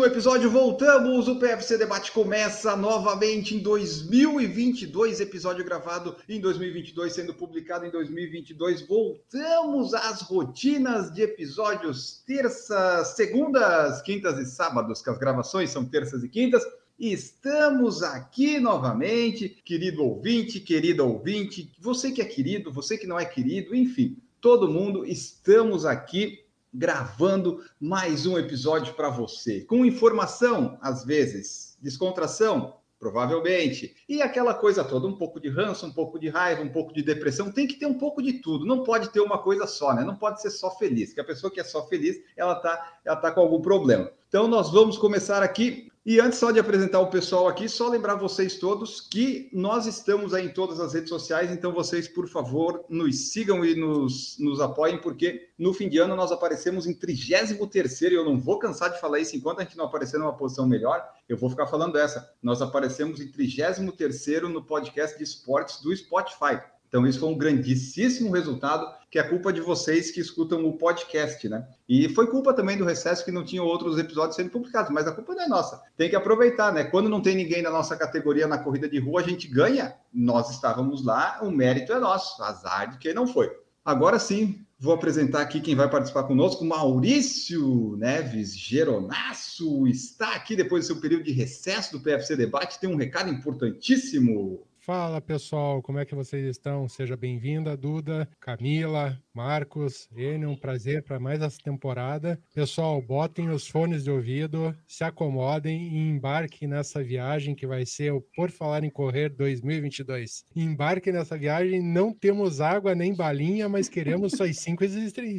Um episódio, voltamos. O PFC Debate começa novamente em 2022. Episódio gravado em 2022, sendo publicado em 2022. Voltamos às rotinas de episódios terças, segundas, quintas e sábados, que as gravações são terças e quintas. Estamos aqui novamente, querido ouvinte, querida ouvinte, você que é querido, você que não é querido, enfim, todo mundo, estamos aqui gravando mais um episódio para você, com informação, às vezes, descontração, provavelmente, e aquela coisa toda, um pouco de ranço, um pouco de raiva, um pouco de depressão, tem que ter um pouco de tudo, não pode ter uma coisa só, né? Não pode ser só feliz, que a pessoa que é só feliz, ela tá, ela tá com algum problema. Então nós vamos começar aqui e antes só de apresentar o pessoal aqui, só lembrar vocês todos que nós estamos aí em todas as redes sociais, então vocês, por favor, nos sigam e nos, nos apoiem, porque no fim de ano nós aparecemos em 33 e eu não vou cansar de falar isso enquanto a gente não aparecer numa posição melhor, eu vou ficar falando essa. Nós aparecemos em 33 no podcast de esportes do Spotify. Então, isso foi um grandíssimo resultado, que é culpa de vocês que escutam o podcast, né? E foi culpa também do recesso que não tinha outros episódios sendo publicados, mas a culpa não é nossa. Tem que aproveitar, né? Quando não tem ninguém da nossa categoria na corrida de rua, a gente ganha. Nós estávamos lá, o mérito é nosso, azar de quem não foi. Agora sim, vou apresentar aqui quem vai participar conosco. Maurício Neves Geronasso está aqui depois do seu período de recesso do PFC Debate. Tem um recado importantíssimo. Fala pessoal, como é que vocês estão? Seja bem-vinda, Duda, Camila, Marcos, Enio, um prazer para mais essa temporada. Pessoal, botem os fones de ouvido, se acomodem e embarquem nessa viagem que vai ser o Por Falar em Correr 2022. Embarquem nessa viagem, não temos água nem balinha, mas queremos suas cinco,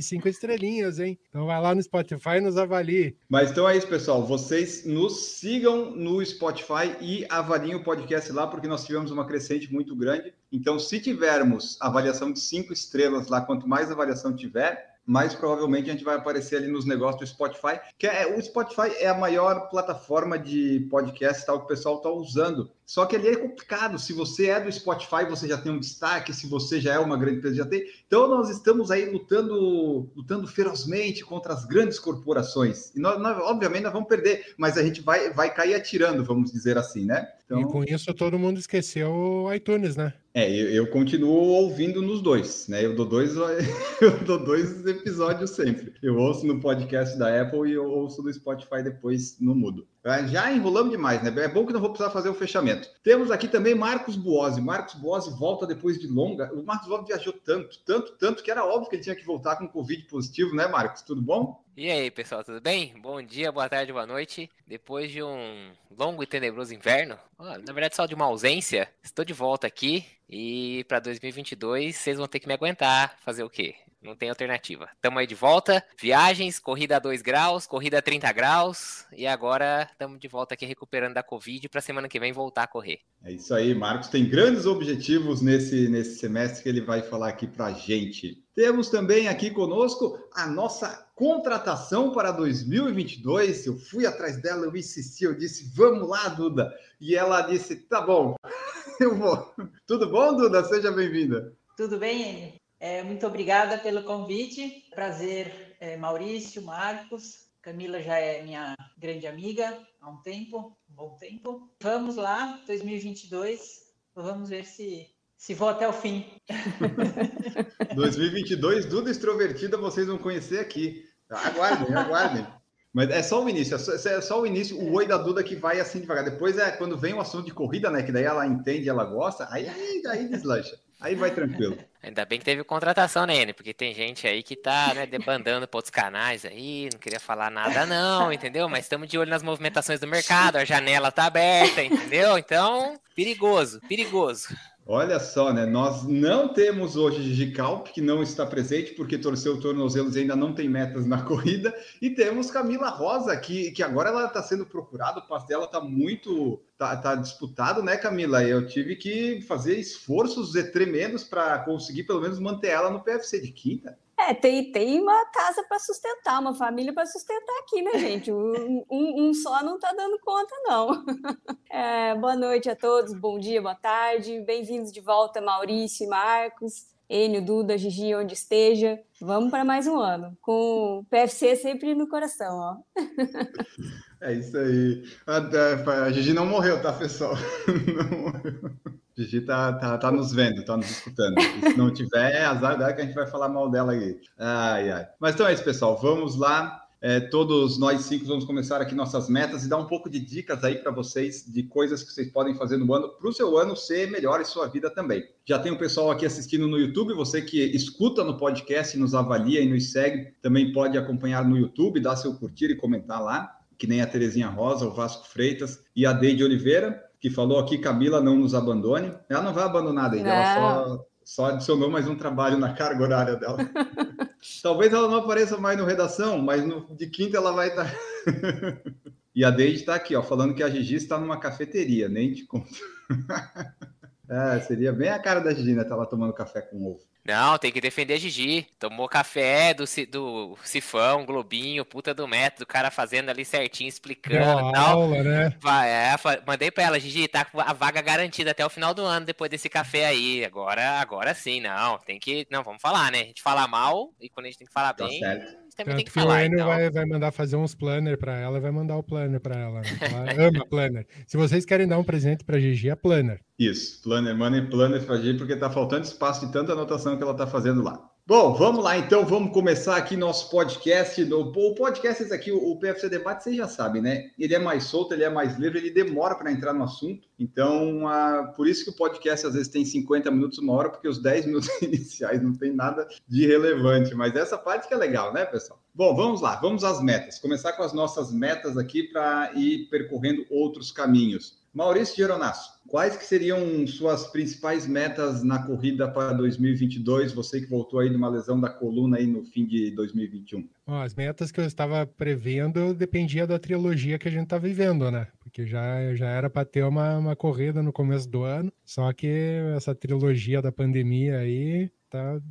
cinco estrelinhas, hein? Então vai lá no Spotify e nos avalie. Mas então é isso, pessoal. Vocês nos sigam no Spotify e avaliem o podcast lá, porque nós tivemos uma crescente muito grande. Então, se tivermos avaliação de cinco estrelas lá, quanto mais avaliação tiver, mais provavelmente a gente vai aparecer ali nos negócios do Spotify, que é o Spotify é a maior plataforma de podcast tal que o pessoal está usando. Só que ali é complicado. Se você é do Spotify, você já tem um destaque. Se você já é uma grande empresa, já tem. Então nós estamos aí lutando, lutando ferozmente contra as grandes corporações. E nós, nós, obviamente, nós vamos perder, mas a gente vai, vai cair atirando, vamos dizer assim, né? Então... E com isso todo mundo esqueceu o iTunes, né? É, eu, eu, continuo ouvindo nos dois, né? Eu dou dois, eu dou dois episódios sempre. Eu ouço no podcast da Apple e eu ouço no Spotify depois no mudo. Já enrolamos demais, né? É bom que não vou precisar fazer o fechamento. Temos aqui também Marcos Buozzi. Marcos Buozzi volta depois de longa. O Marcos Buozzi viajou tanto, tanto, tanto que era óbvio que ele tinha que voltar com Covid positivo, né, Marcos? Tudo bom? E aí, pessoal, tudo bem? Bom dia, boa tarde, boa noite. Depois de um longo e tenebroso inverno, na verdade só de uma ausência, estou de volta aqui e para 2022 vocês vão ter que me aguentar. Fazer o quê? Não tem alternativa. Tamo aí de volta. Viagens, corrida a 2 graus, corrida a 30 graus. E agora estamos de volta aqui recuperando da Covid para semana que vem voltar a correr. É isso aí, Marcos tem grandes objetivos nesse, nesse semestre que ele vai falar aqui para gente. Temos também aqui conosco a nossa contratação para 2022. Eu fui atrás dela, eu insisti, eu disse, vamos lá, Duda. E ela disse, tá bom, eu vou. Tudo bom, Duda? Seja bem-vinda. Tudo bem, Enio? É, muito obrigada pelo convite. Prazer, é, Maurício, Marcos. Camila já é minha grande amiga há um tempo, um bom tempo. Vamos lá, 2022. Vamos ver se se vou até o fim. 2022, Duda Extrovertida, vocês vão conhecer aqui. Aguardem, aguardem. Mas é só o início, é só, é só, o início, o oi da Duda que vai assim devagar. Depois é quando vem o assunto de corrida, né? Que daí ela entende, ela gosta, aí, aí, aí deslancha. Aí vai tranquilo. Ainda bem que teve contratação, né, Porque tem gente aí que tá, né, debandando para outros canais aí, não queria falar nada não, entendeu? Mas estamos de olho nas movimentações do mercado, a janela tá aberta, entendeu? Então, perigoso, perigoso. Olha só, né? Nós não temos hoje Gigi Calp, que não está presente porque torceu tornozelos e ainda não tem metas na corrida. E temos Camila Rosa, que, que agora ela está sendo procurada, o passo dela está muito tá, tá, disputado, né, Camila? Eu tive que fazer esforços tremendos para conseguir pelo menos manter ela no PFC de quinta. É, tem, tem uma casa para sustentar, uma família para sustentar aqui, né, gente? Um, um, só não está dando conta, não. É, boa noite a todos, bom dia, boa tarde. Bem-vindos de volta, Maurício e Marcos, Enio, Duda, Gigi, onde esteja. Vamos para mais um ano, com o PFC sempre no coração, ó. É isso aí. A, a Gigi não morreu, tá, pessoal? Não morreu. Gigi tá, tá, tá nos vendo, tá nos escutando. E se não tiver, é azar dela que a gente vai falar mal dela aí. Ai, ai. Mas então é isso, pessoal. Vamos lá. É, todos nós cinco vamos começar aqui nossas metas e dar um pouco de dicas aí para vocês de coisas que vocês podem fazer no ano para o seu ano ser melhor e sua vida também. Já tem o pessoal aqui assistindo no YouTube, você que escuta no podcast, nos avalia e nos segue, também pode acompanhar no YouTube, dar seu curtir e comentar lá, que nem a Terezinha Rosa, o Vasco Freitas e a Deide Oliveira que falou aqui, Camila, não nos abandone. Ela não vai abandonar ainda, ela só, só adicionou mais um trabalho na carga horária dela. Talvez ela não apareça mais no redação, mas no, de quinta ela vai estar. Tá... e a Deide está aqui, ó, falando que a Gigi está numa cafeteria, nem te conto. é, seria bem a cara da Gigi, né? Tá lá tomando café com ovo. Não, tem que defender a Gigi. Tomou café do, do Sifão, Globinho, puta do método, o cara fazendo ali certinho, explicando e tal. Aula, né? Vai, é, mandei pra ela, Gigi, tá com a vaga garantida até o final do ano, depois desse café aí. Agora, agora sim, não, tem que. Não, vamos falar, né? A gente fala mal e quando a gente tem que falar tá bem. Certo também Tanto tem que, que falar. O Enio então. vai, vai mandar fazer uns planner para ela, vai mandar o planner para ela. Né? Ela ama planner. Se vocês querem dar um presente para Gigi, é planner. Isso, planner, money planner para Gigi, porque tá faltando espaço de tanta anotação que ela tá fazendo lá. Bom, vamos lá então, vamos começar aqui nosso podcast. O podcast esse aqui, o PFC Debate, vocês já sabem, né? Ele é mais solto, ele é mais livre, ele demora para entrar no assunto. Então, uh, por isso que o podcast às vezes tem 50 minutos, uma hora, porque os 10 minutos iniciais não tem nada de relevante. Mas essa parte que é legal, né, pessoal? Bom, vamos lá, vamos às metas. Começar com as nossas metas aqui para ir percorrendo outros caminhos. Maurício Geronasso, quais que seriam suas principais metas na corrida para 2022? Você que voltou aí de uma lesão da coluna aí no fim de 2021. as metas que eu estava prevendo dependia da trilogia que a gente está vivendo, né? Porque já, já era para ter uma, uma corrida no começo do ano, só que essa trilogia da pandemia aí tá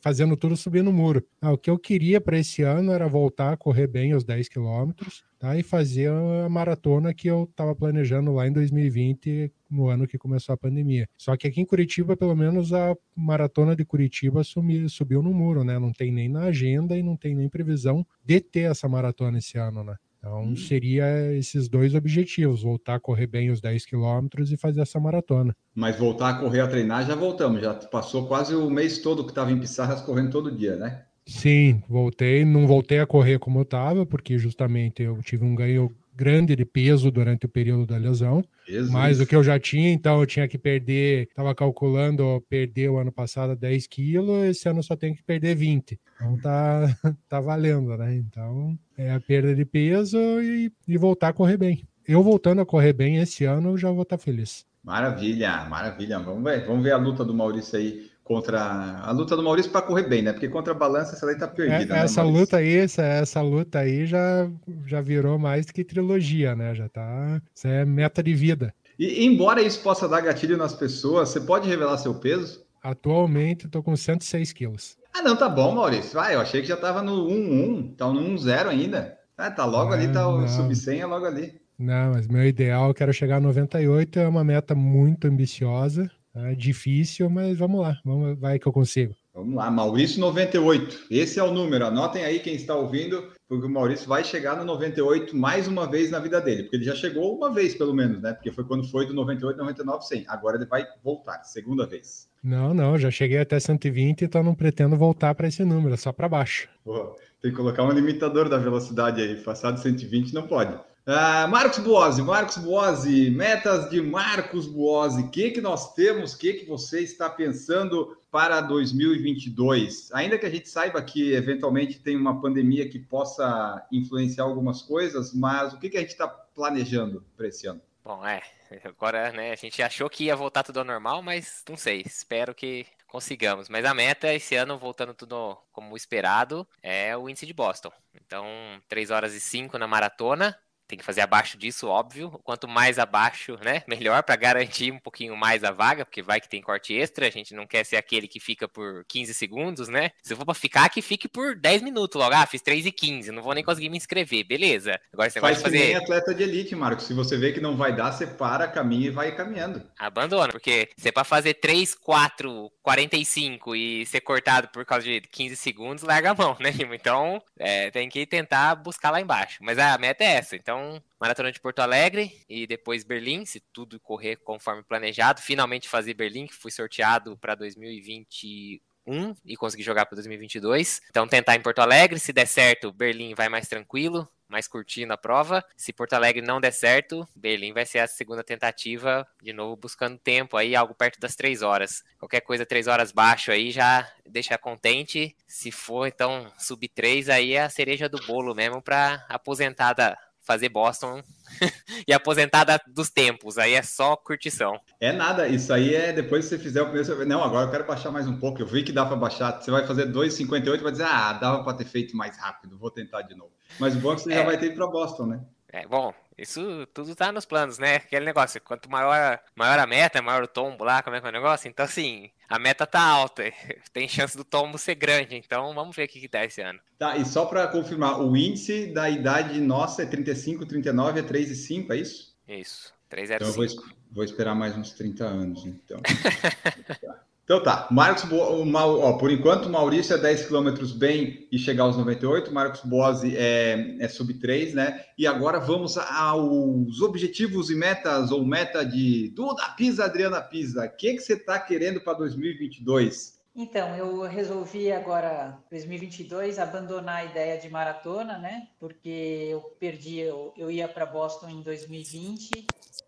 fazendo tudo subir no muro. Ah, o que eu queria para esse ano era voltar a correr bem os 10 quilômetros tá? e fazer a maratona que eu estava planejando lá em 2020, no ano que começou a pandemia. Só que aqui em Curitiba, pelo menos a maratona de Curitiba sumiu, subiu no muro, né? Não tem nem na agenda e não tem nem previsão de ter essa maratona esse ano, né? Então, hum. seria esses dois objetivos: voltar a correr bem os 10 quilômetros e fazer essa maratona. Mas voltar a correr a treinar, já voltamos. Já passou quase o mês todo que estava em Pissarras correndo todo dia, né? Sim, voltei. Não voltei a correr como eu estava, porque justamente eu tive um ganho grande de peso durante o período da lesão, Jesus. mais do que eu já tinha, então eu tinha que perder, estava calculando perder o ano passado 10 quilos, esse ano só tenho que perder 20. Então tá, tá valendo, né? Então é a perda de peso e, e voltar a correr bem. Eu voltando a correr bem esse ano, eu já vou estar tá feliz. Maravilha, maravilha. Vamos ver, vamos ver a luta do Maurício aí contra a luta do Maurício para correr bem, né? Porque contra a balança essa daí tá perdida. É, né, essa luta aí, essa, essa luta aí já, já virou mais do que trilogia, né? Já tá. Isso é meta de vida. E embora isso possa dar gatilho nas pessoas, você pode revelar seu peso? Atualmente eu tô com 106 quilos. Ah, não, tá bom, Maurício. Vai, eu achei que já tava no 1-1, tá no 1-0 ainda. Ah, tá logo ali, tá o sub-100 é logo ali. Não, mas meu ideal, eu quero chegar a 98, é uma meta muito ambiciosa. É difícil, mas vamos lá, vamos, vai que eu consigo. Vamos lá, Maurício 98. Esse é o número. Anotem aí quem está ouvindo, porque o Maurício vai chegar no 98 mais uma vez na vida dele, porque ele já chegou uma vez pelo menos, né? Porque foi quando foi do 98, 99, 100. Agora ele vai voltar, segunda vez. Não, não, já cheguei até 120, então não pretendo voltar para esse número, só para baixo. Pô, tem que colocar um limitador da velocidade aí. Passado 120 não pode. Uh, Marcos Buozzi, Marcos Buozzi, metas de Marcos Buozzi, o que, que nós temos, o que, que você está pensando para 2022? Ainda que a gente saiba que eventualmente tem uma pandemia que possa influenciar algumas coisas, mas o que, que a gente está planejando para esse ano? Bom, é. Agora, né, a gente achou que ia voltar tudo ao normal, mas não sei. Espero que consigamos. Mas a meta esse ano, voltando tudo como esperado, é o índice de Boston. Então, 3 horas e 5 na maratona, tem que fazer abaixo disso, óbvio. Quanto mais abaixo, né, melhor para garantir um pouquinho mais a vaga, porque vai que tem corte extra, a gente não quer ser aquele que fica por 15 segundos, né? Se for para ficar, que fique por 10 minutos logo. Ah, fiz 3 e 15, não vou nem conseguir me inscrever, beleza. Agora você Faz vai fazer nem atleta de elite, Marcos. Se você vê que não vai dar, você para, caminha e vai caminhando. Abandona, porque se é para fazer 3, 4, 45 e ser cortado por causa de 15 segundos, larga a mão, né, Então, é, tem que tentar buscar lá embaixo. Mas a meta é essa. Então, então, maratona de Porto Alegre e depois Berlim, se tudo correr conforme planejado. Finalmente fazer Berlim, que fui sorteado para 2021 e consegui jogar para 2022. Então, tentar em Porto Alegre. Se der certo, Berlim vai mais tranquilo, mais curtindo a prova. Se Porto Alegre não der certo, Berlim vai ser a segunda tentativa, de novo buscando tempo aí, algo perto das três horas. Qualquer coisa três horas baixo aí já deixa contente. Se for então sub três aí é a cereja do bolo mesmo para aposentada fazer Boston e aposentada dos tempos. Aí é só curtição. É nada, isso aí é depois que você fizer o primeiro. Você... Não, agora eu quero baixar mais um pouco. Eu vi que dá para baixar. Você vai fazer 2,58 vai dizer, ah, dava para ter feito mais rápido, vou tentar de novo. Mas o bom é que você é. já vai ter para Boston, né? É, bom, isso tudo tá nos planos, né? Aquele negócio, quanto maior, maior a meta, maior o tombo lá, como é que é o negócio? Então, assim, a meta tá alta, tem chance do tombo ser grande, então vamos ver o que, que dá esse ano. Tá, e só para confirmar, o índice da idade nossa é 35, 39, é 3 e 5, é isso? Isso, 3,05. Então eu vou, vou esperar mais uns 30 anos, então. Então tá, Marcos, Bo... ó, por enquanto Maurício é 10 km bem e chegar aos 98, Marcos Boazzi é, é sub 3, né? E agora vamos aos objetivos e metas, ou meta de Duda Pisa, Adriana Pisa. O que, que você está querendo para 2022? Então, eu resolvi agora, 2022, abandonar a ideia de maratona, né? Porque eu perdi, eu, eu ia para Boston em 2020,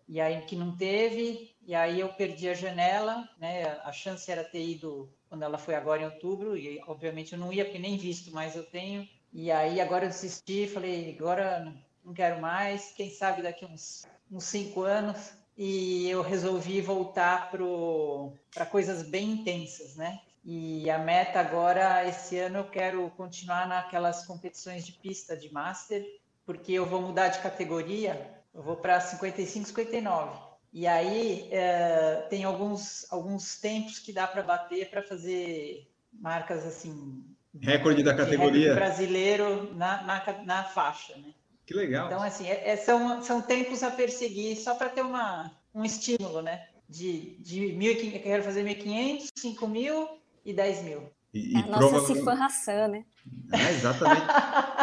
e aí que não teve, e aí eu perdi a janela, né? A chance era ter ido quando ela foi agora em outubro, e obviamente eu não ia porque nem visto, mas eu tenho. E aí agora eu desisti, falei, agora não quero mais, quem sabe daqui uns, uns cinco anos. E eu resolvi voltar para coisas bem intensas, né? E a meta agora, esse ano, eu quero continuar naquelas competições de pista de Master, porque eu vou mudar de categoria, eu vou para 55, 59. E aí é, tem alguns, alguns tempos que dá para bater para fazer marcas assim. Recorde da categoria. brasileiro na, na, na, faixa, né? Que legal. Então, assim, é, é são, são tempos a perseguir só para ter uma, um estímulo, né? De, de 1.500, eu quero fazer 1.500, 5.000 e 10 mil. E, e a nossa Hassan, né? É, exatamente.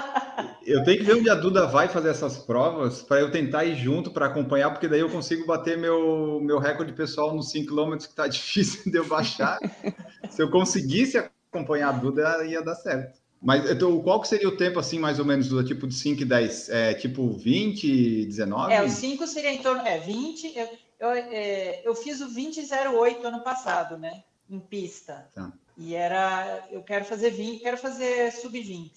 Eu tenho que ver onde a Duda vai fazer essas provas para eu tentar ir junto para acompanhar, porque daí eu consigo bater meu, meu recorde pessoal nos 5 km, que está difícil de eu baixar. Se eu conseguisse acompanhar a Duda, ia dar certo. Mas então, qual que seria o tempo, assim, mais ou menos, Duda? Tipo de 5 e 10? É, tipo 20, 19? É, o 5 seria em torno... É, 20... Eu, eu, é, eu fiz o 20,08 ano passado, né? Em pista. Tá. E era... Eu quero fazer 20... Quero fazer sub-20,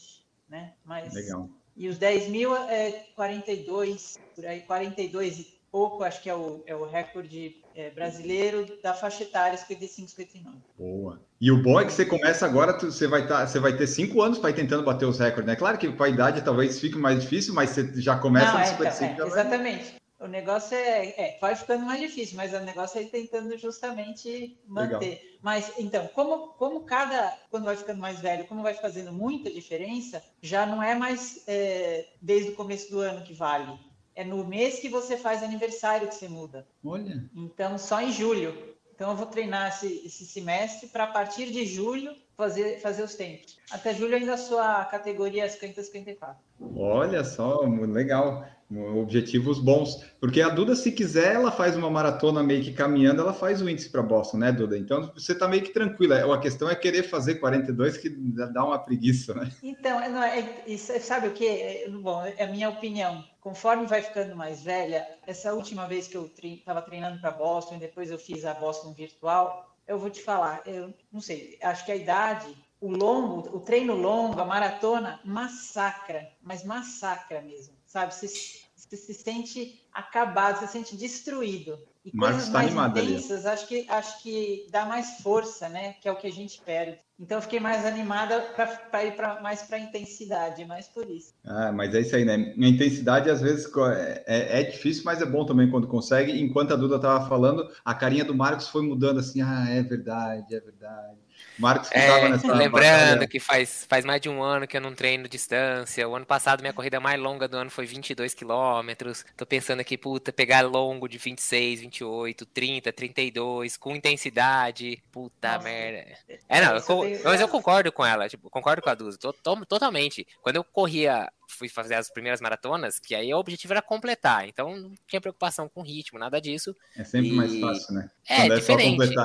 né? Mas... Legal. E os 10 mil é 42, por aí, 42 e pouco, acho que é o, é o recorde é, brasileiro da faixa etária 55, 59. Boa. E o bom é que você começa agora, você vai, tá, você vai ter cinco anos para ir tentando bater os recordes, né? Claro que com a idade talvez fique mais difícil, mas você já começa Não, no 55. É, é, exatamente. O negócio é, é, vai ficando mais difícil, mas o negócio é tentando justamente manter. Legal. Mas então, como, como cada, quando vai ficando mais velho, como vai fazendo muita diferença, já não é mais é, desde o começo do ano que vale. É no mês que você faz aniversário que você muda. Olha. Então, só em julho. Então, eu vou treinar esse, esse semestre para, a partir de julho, fazer, fazer os tempos. Até julho, ainda a sua categoria é 50-54. Olha só, legal objetivos bons. Porque a Duda, se quiser, ela faz uma maratona meio que caminhando, ela faz o índice para Boston, né, Duda? Então você está meio que tranquila. A questão é querer fazer 42, que dá uma preguiça, né? Então, não, é, sabe o que? É, bom, é a minha opinião. Conforme vai ficando mais velha, essa última vez que eu estava treinando para Boston, e depois eu fiz a Boston virtual, eu vou te falar, eu não sei, acho que a idade o longo, o treino longo, a maratona, massacra, mas massacra mesmo, sabe? Você, você se sente acabado, você se sente destruído. E Marcos coisas tá mais animado intensas, acho que, acho que dá mais força, né? Que é o que a gente perde. Então, eu fiquei mais animada para ir pra, mais para a intensidade, mais por isso. Ah, mas é isso aí, né? A intensidade às vezes co- é, é difícil, mas é bom também quando consegue. Enquanto a Duda estava falando, a carinha do Marcos foi mudando assim. Ah, é verdade, é verdade. Marcos que É, nessa lembrando batalha. que faz, faz mais de um ano que eu não treino distância. O ano passado, minha corrida mais longa do ano foi 22 quilômetros. Tô pensando aqui, puta, pegar longo de 26, 28, 30, 32, com intensidade. Puta Nossa. merda. É, não, eu mas eu concordo com ela, tipo, concordo com a Duza, to- totalmente. Quando eu corria, fui fazer as primeiras maratonas, que aí o objetivo era completar, então não tinha preocupação com ritmo, nada disso. É sempre mais E- fácil, né? É, Quando diferente.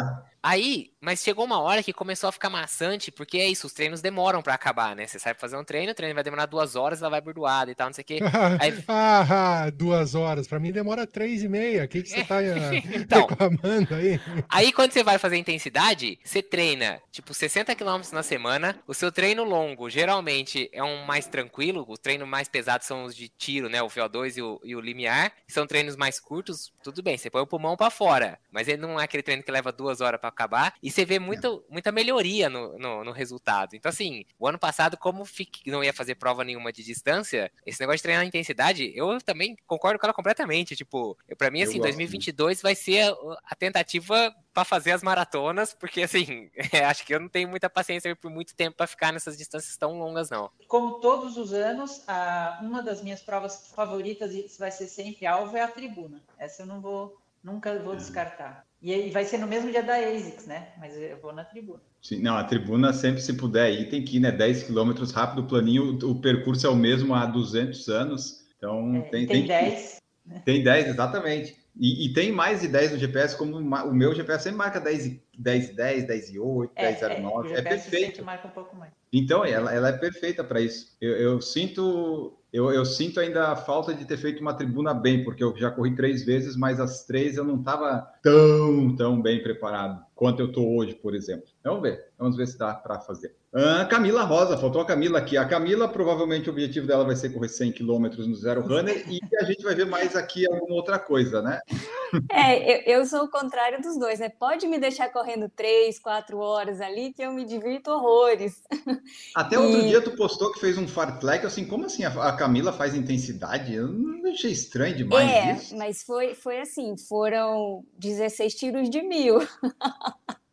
Aí, mas chegou uma hora que começou a ficar maçante, porque é isso, os treinos demoram pra acabar, né? Você sai pra fazer um treino, o treino vai demorar duas horas, ela vai burdoada e tal, não sei o quê. Aí- ah, duas horas. Pra mim demora três e meia. O que, que você tá eh, Então. reclamando aí? Aí, quando você vai fazer intensidade, você treina, tipo, 60 km na semana. O seu treino longo, geralmente, é um mais tranquilo. Os treinos mais pesados são os de tiro, né? O VO2 e o, e o limiar. São treinos mais curtos, tudo bem, você põe o pulmão pra fora. Mas ele não é aquele treino que leva duas horas pra acabar. E você vê muito, muita melhoria no, no, no resultado. Então, assim, o ano passado, como fique- não ia fazer prova nenhuma de distância, esse negócio de treinar intensidade, eu também concordo com ela completamente. Tipo, pra mim, assim, gosto 2022 vai ser a tentativa pra fazer as maratonas, porque assim, acho que eu não tenho muita paciência por muito tempo pra ficar nessas distâncias tão longas, não. Como todos os anos, a- uma das minhas provas favoritas e vai ser sempre alvo é a tribuna. Essa eu não vou, nunca vou descartar. E aí vai ser no mesmo dia da ASICS, né? Mas eu vou na tribuna. Sim, não, a tribuna sempre se puder ir, tem que ir, né? 10 quilômetros rápido, planinho, o, o percurso é o mesmo há 200 anos. Então É, tem, tem, tem, que- 10. Tem 10, exatamente. E, e tem mais de 10 no GPS, como o meu GPS sempre marca 10 e 10, e 10, 10 e 8, É, 10 e 09. o É, GPS sempre perfeito. marca um pouco mais. Então, ela, ela é perfeita para isso. Eu, eu sinto. Eu, eu sinto ainda a falta de ter feito uma tribuna bem, porque eu já corri três vezes, mas as três eu não estava tão, tão bem preparado quanto eu estou hoje, por exemplo. Vamos ver, vamos ver se dá para fazer. Ah, Camila Rosa, faltou a Camila aqui. A Camila, provavelmente, o objetivo dela vai ser correr 100 km no Zero Runner e a gente vai ver mais aqui alguma outra coisa, né? É, eu, eu sou o contrário dos dois, né? Pode me deixar correndo três, quatro horas ali, que eu me divirto horrores. Até outro E- dia tu postou que fez um fartlek, assim, como assim a, a Camila faz intensidade? Eu não achei estranho demais é, isso. mas foi, foi assim, foram 16 tiros de mil.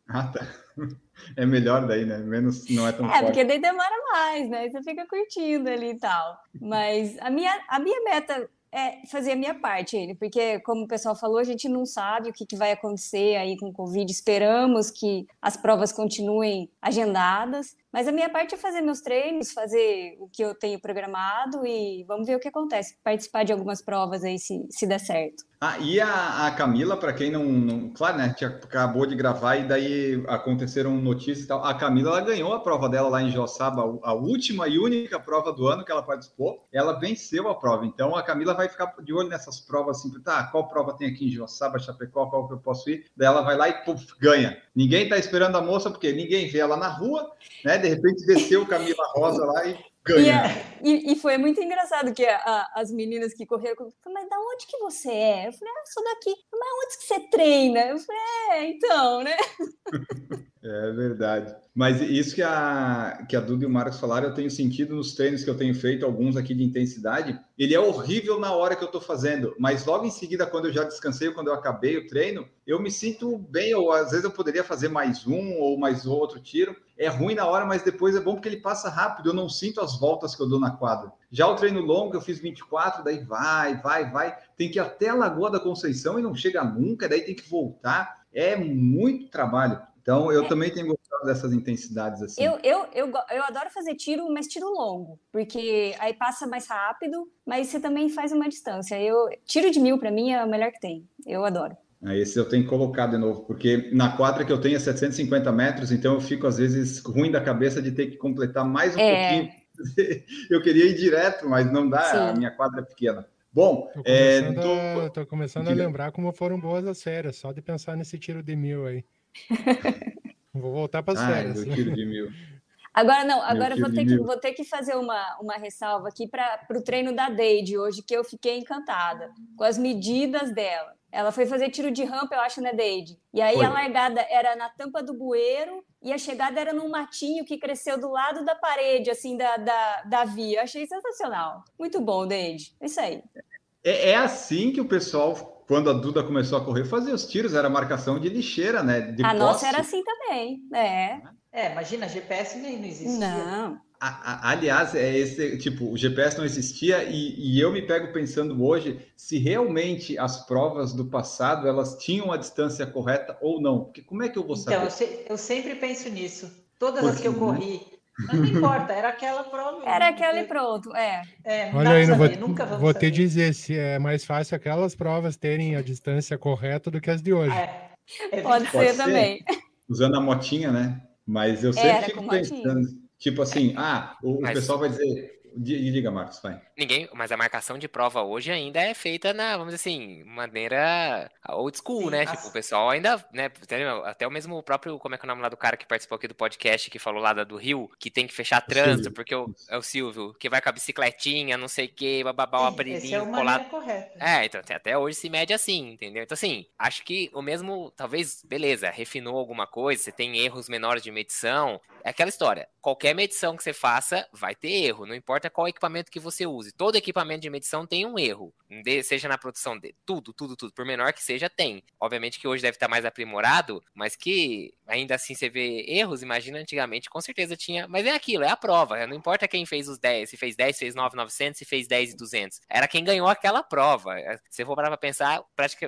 Ah, tá. É melhor daí, né? Menos, não é tão É, forte. porque daí demora mais, né? Você fica curtindo ali e tal. Mas a minha, a minha meta é fazer a minha parte, ele, porque, como o pessoal falou, a gente não sabe o que, que vai acontecer aí com o Covid. Esperamos que as provas continuem agendadas. Mas a minha parte é fazer meus treinos, fazer o que eu tenho programado e vamos ver o que acontece. Participar de algumas provas aí, se, se der certo. Ah, e a, a Camila, para quem não, não. Claro, né? Acabou de gravar e daí aconteceram notícias e tal. A Camila ela ganhou a prova dela lá em Joçaba, a última e única prova do ano que ela participou. Ela venceu a prova. Então a Camila vai ficar de olho nessas provas assim, tá? Qual prova tem aqui em Joçaba, Chapecó, qual que eu posso ir? Daí ela vai lá e puf, ganha. Ninguém tá esperando a moça, porque ninguém vê ela na rua, né? De repente desceu Camila Rosa lá e E, ganha. é- e- e foi muito engraçado que a- a- as meninas que correram comigo mas da onde que você é? Eu falei, ah, sou daqui. Mas onde que você treina? Eu falei, é, então, né? É verdade. Mas isso que a, que a Duda e o Marcos falaram, eu tenho sentido nos treinos que eu tenho feito, alguns aqui de intensidade. Ele é horrível na hora que eu estou fazendo, mas logo em seguida, quando eu já descansei, quando eu acabei o treino, eu me sinto bem, ou às vezes eu poderia fazer mais um ou mais outro tiro. É ruim na hora, mas depois é bom porque ele passa rápido, eu não sinto as voltas que eu dou na quadra. Já o treino longo, eu fiz 24, daí vai, vai, vai. Tem que ir até a Lagoa da Conceição e não chega nunca, daí tem que voltar. É muito trabalho. Então, eu É. também tenho gostado dessas intensidades assim. Eu, eu, eu, eu adoro fazer tiro, mas tiro longo, porque aí passa mais rápido, mas você também faz uma distância. Eu, tiro de mil, para mim, é o melhor que tem. Eu adoro. Aí Esse eu tenho que colocar de novo, porque na quadra que eu tenho é 750 metros, então eu fico às vezes ruim da cabeça de ter que completar mais um É. pouquinho. Eu queria ir direto, mas não dá, a Sim. minha quadra é pequena. Bom, Tô é, começando, tô- a, tô começando a lembrar como foram boas as férias, só de pensar nesse tiro de mil aí. Vou voltar para as Ai, férias. do tiro de mil. Agora não, agora vou ter, que, vou ter que fazer uma, uma ressalva aqui para o treino da Deide hoje, que eu fiquei encantada com as medidas dela. Ela foi fazer tiro de rampa, eu acho, né, Deide? E aí foi. a largada era na tampa do bueiro e a chegada era num matinho que cresceu do lado da parede, assim, da, da, da via. Eu achei sensacional. Muito bom, Deide. É isso aí. É, é assim que o pessoal quando a Duda começou a correr, fazia os tiros, era marcação de lixeira, né? De a poste. nossa era assim também, é. É, imagina, GPS nem não existia. Não. A, a, aliás, é esse tipo, o GPS não existia e, e, eu me pego pensando hoje se realmente as provas do passado elas tinham a distância correta ou não. Porque como é que eu vou então, saber? Então, eu, eu sempre penso nisso. Todas Porque, as que eu corri, né? Não importa, era aquela prova. Era aquela e pronto, é. é Olha aí, vou, nunca vou saber. te dizer se é mais fácil aquelas provas terem a distância correta do que as de hoje. É, é Pode, ser, ser também. Usando a motinha, né? Mas eu sempre Era fico pensando, tipo assim, ah, o, Mas... o pessoal vai dizer, Diga, Marcos, vai. Ninguém, mas a marcação de prova hoje ainda é feita na, vamos dizer assim, maneira old school, Sim, né? Tipo, o pessoal ainda, né? Até o mesmo próprio, como é que é o nome lá do cara que participou aqui do podcast, que falou lá do Rio, que tem que fechar trânsito, porque o, é o Silvio, que vai com a bicicletinha, não sei o que, bababá, o aparelhinho é colado. Correta. É, então até hoje se mede assim, entendeu? Então, assim, acho que o mesmo, talvez, beleza, refinou alguma coisa, você tem erros menores de medição. É aquela história, qualquer medição que você faça vai ter erro, não importa importa qual equipamento que você use. Todo equipamento de medição tem um erro, seja na produção de tudo, tudo, tudo, por menor que seja, tem. Obviamente que hoje deve estar mais aprimorado, mas que ainda assim você vê erros, imagina antigamente, com certeza tinha, mas é aquilo, é a prova, não importa quem fez os 10, se fez 10, fez 9, 900, se fez 10 e 200, era quem ganhou aquela prova. É, se for parar pra pensar,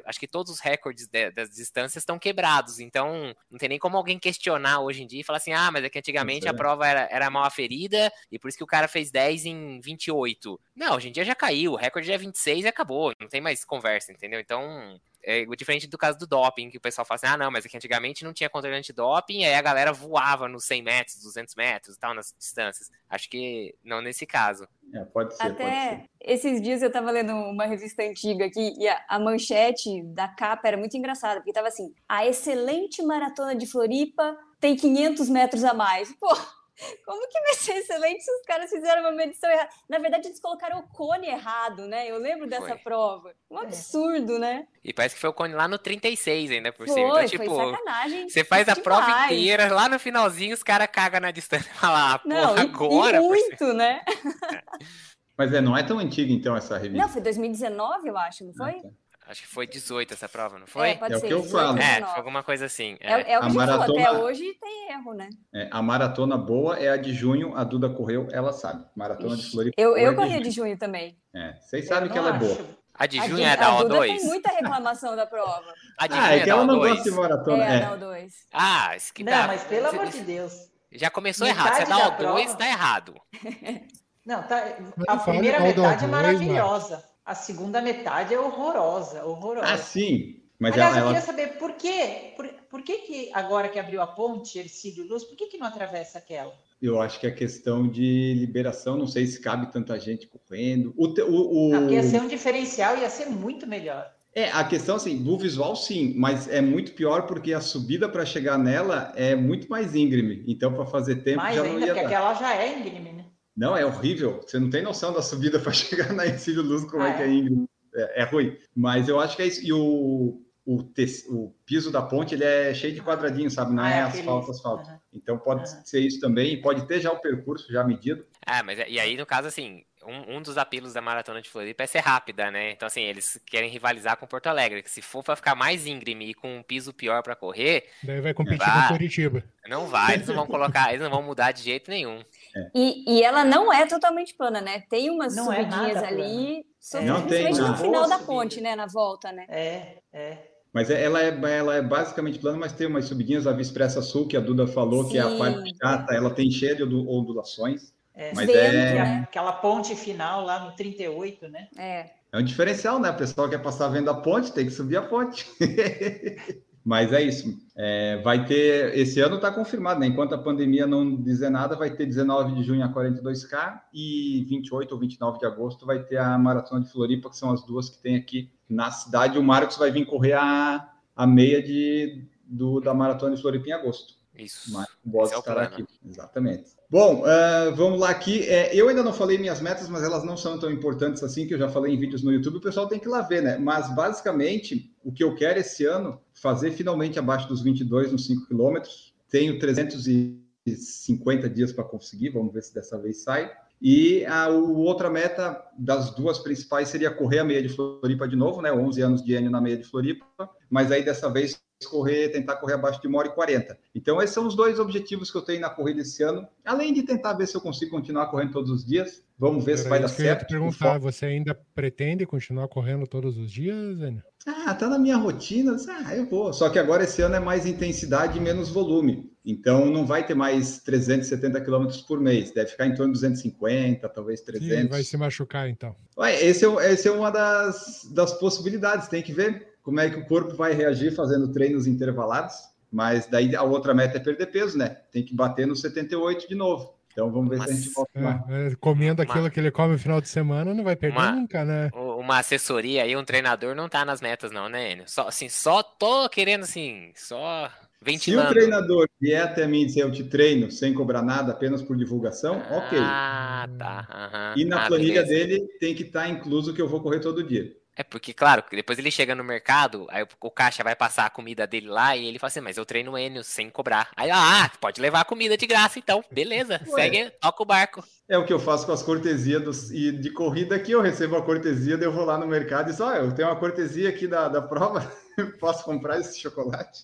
acho que todos os recordes de, das distâncias estão quebrados, então não tem nem como alguém questionar hoje em dia e falar assim, ah, mas é que antigamente a prova era, era mal aferida e por isso que o cara fez 10 em 28. Não, hoje em dia já caiu, o recorde é 26 e acabou, não tem mais conversa, entendeu? Então, é diferente do caso do doping, que o pessoal fala assim, ah, não, mas é que antigamente não tinha controle antidoping, e aí a galera voava nos 100 metros, 200 metros e tal, nas distâncias. Acho que não nesse caso. É, pode ser, Até pode ser. esses dias eu tava lendo uma revista antiga aqui, e a, a manchete da capa era muito engraçada, porque tava assim, a excelente maratona de Floripa tem 500 metros a mais. Pô, como que vai ser excelente se os caras fizeram uma medição errada? Na verdade, eles colocaram o cone errado, né? Eu lembro dessa foi. prova. Um é. absurdo, é. né? E parece que foi o cone lá no 36 ainda por foi, cima. Então, tipo, foi sacanagem. Você faz a demais. prova inteira, lá no finalzinho os caras cagam na distância. Lá, ah, porra, agora. E muito, né? Mas é, não é tão antiga então essa revista. Não, foi 2019, eu acho, não foi? Ah, tá. Acho que foi 18 essa prova, não foi? É, pode é ser, o que eu falo. É, foi alguma coisa assim. É, é, é o que a maratona... Falou, até hoje tem erro, né? É, a maratona boa é a de junho, a Duda correu, ela sabe. Maratona Ixi. de Floripa. Eu, eu corri de junho também. É, vocês sabem que ela é boa. A de junho a é da O2? Duda tem muita reclamação da prova. A de ah, é, é que ela não gosta de maratona. É, é. da O2. Ah, isso que Não, dá. mas pelo amor de Deus. Já começou errado. Você dá o 2, tá errado. Não, tá... a primeira metade é maravilhosa. A segunda metade é horrorosa, horrorosa. Ah, sim. Mas Aliás, ela, eu queria saber por quê? Por, por que, que agora que abriu a ponte, Ercílio Luz, por que, que não atravessa aquela? Eu acho que é questão de liberação, não sei se cabe tanta gente correndo. O, o, o... Não, ia ser um diferencial, ia ser muito melhor. É, a questão assim, do visual sim, mas é muito pior porque a subida para chegar nela é muito mais íngreme. Então, para fazer tempo mais já ainda, não ia porque dar. aquela já é íngreme, né? Não, é horrível. Você não tem noção da subida para chegar na Encílio Luz, como ah, é que é íngreme. É, é, ruim. Mas eu acho que é isso. E o, o, te, o piso da ponte ele é cheio de quadradinhos, sabe? Não ah, é, é asfalto, asfalto. Uhum. Então pode uhum. ser isso também. Pode ter já o percurso já medido. Ah, mas e aí, no caso, assim, um, um, dos apelos da maratona de Floripa é ser rápida, né? Então, assim, eles querem rivalizar com Porto Alegre. Que se for para ficar mais íngreme e com um piso pior para correr. Daí vai competir vai, com Curitiba. Não vai, eles não vão colocar, eles não vão mudar de jeito nenhum. É. E, e ela não é totalmente plana, né? Tem umas não é subidinhas é ali, é. não tem, no final da ponte, né? Na volta, né? É, é. Mas é, ela é, ela é basicamente plana, mas tem umas subidinhas, a Via Expressa Sul, que a Duda falou, Sim. que é a parte chata, ela tem cheia de ondulações. É, mas é... Né? Aquela ponte final lá no 38, né? É. É um diferencial, né? O pessoal quer passar vendo a ponte, tem que subir a ponte. mas é isso. É, vai ter, esse ano está confirmado, né? Enquanto a pandemia não dizer nada, vai ter 19 de junho a 42K e 28 ou 29 de agosto vai ter a Maratona de Floripa, que são as duas que tem aqui na cidade. O Marcos vai vir correr a, a meia de, do, da Maratona de Floripa em agosto. Isso. Mas o Esse é estará plano. aqui. Exatamente. Bom, ah, vamos lá aqui. É, eu ainda não falei minhas metas, mas elas não são tão importantes assim, que eu já falei em vídeos no YouTube. O pessoal tem que ir lá ver, né? Mas basicamente, o que eu quero esse ano, fazer finalmente abaixo dos 22 nos 5 quilômetros. Tenho 350 dias para conseguir, vamos ver se dessa vez sai. E a outra meta das duas principais seria correr a meia de Floripa de novo, né? 11 anos de Enio na meia de Floripa, mas aí dessa vez correr, tentar correr abaixo de 1 hora e 40. Então, esses são os dois objetivos que eu tenho na corrida esse ano, além de tentar ver se eu consigo continuar correndo todos os dias. Vamos ver se Era vai dar que eu ia te certo. Perguntar, você ainda pretende continuar correndo todos os dias, Enio? Ah, tá na minha rotina. Ah, eu vou. Só que agora esse ano é mais intensidade e menos volume. Então não vai ter mais 370 quilômetros por mês. Deve ficar em torno de 250, talvez Sim, 300. vai se machucar então. Ué, esse é, esse é uma das, das possibilidades. Tem que ver como é que o corpo vai reagir fazendo treinos intervalados. Mas daí a outra meta é perder peso, né? Tem que bater no 78 de novo. Então vamos ver se a gente volta lá. É, é, comendo Uma- aquilo que ele come no final de semana, não vai perder Uma- nunca, né? Uma assessoria aí, um treinador não tá nas metas, não, né, Enio? Só, assim, só tô querendo, assim, só Se o ventilando. treinador vier até mim e dizer eu te treino sem cobrar nada, apenas por divulgação, ok. Ah, tá. aham. E na Ah, planilha beleza. dele tem que estar incluso que eu vou correr todo dia. É porque, claro, que depois ele chega no mercado, aí o, caixa vai passar a comida dele lá e ele fala assim, mas eu treino o Enio sem cobrar. Aí, ah, pode levar a comida de graça então. Beleza, Ué. segue, toca o barco. É o que eu faço com as cortesias dos, e de corrida aqui. Eu recebo a cortesia, eu vou lá no mercado e só, eu tenho uma cortesia aqui da, da prova, posso comprar esse chocolate?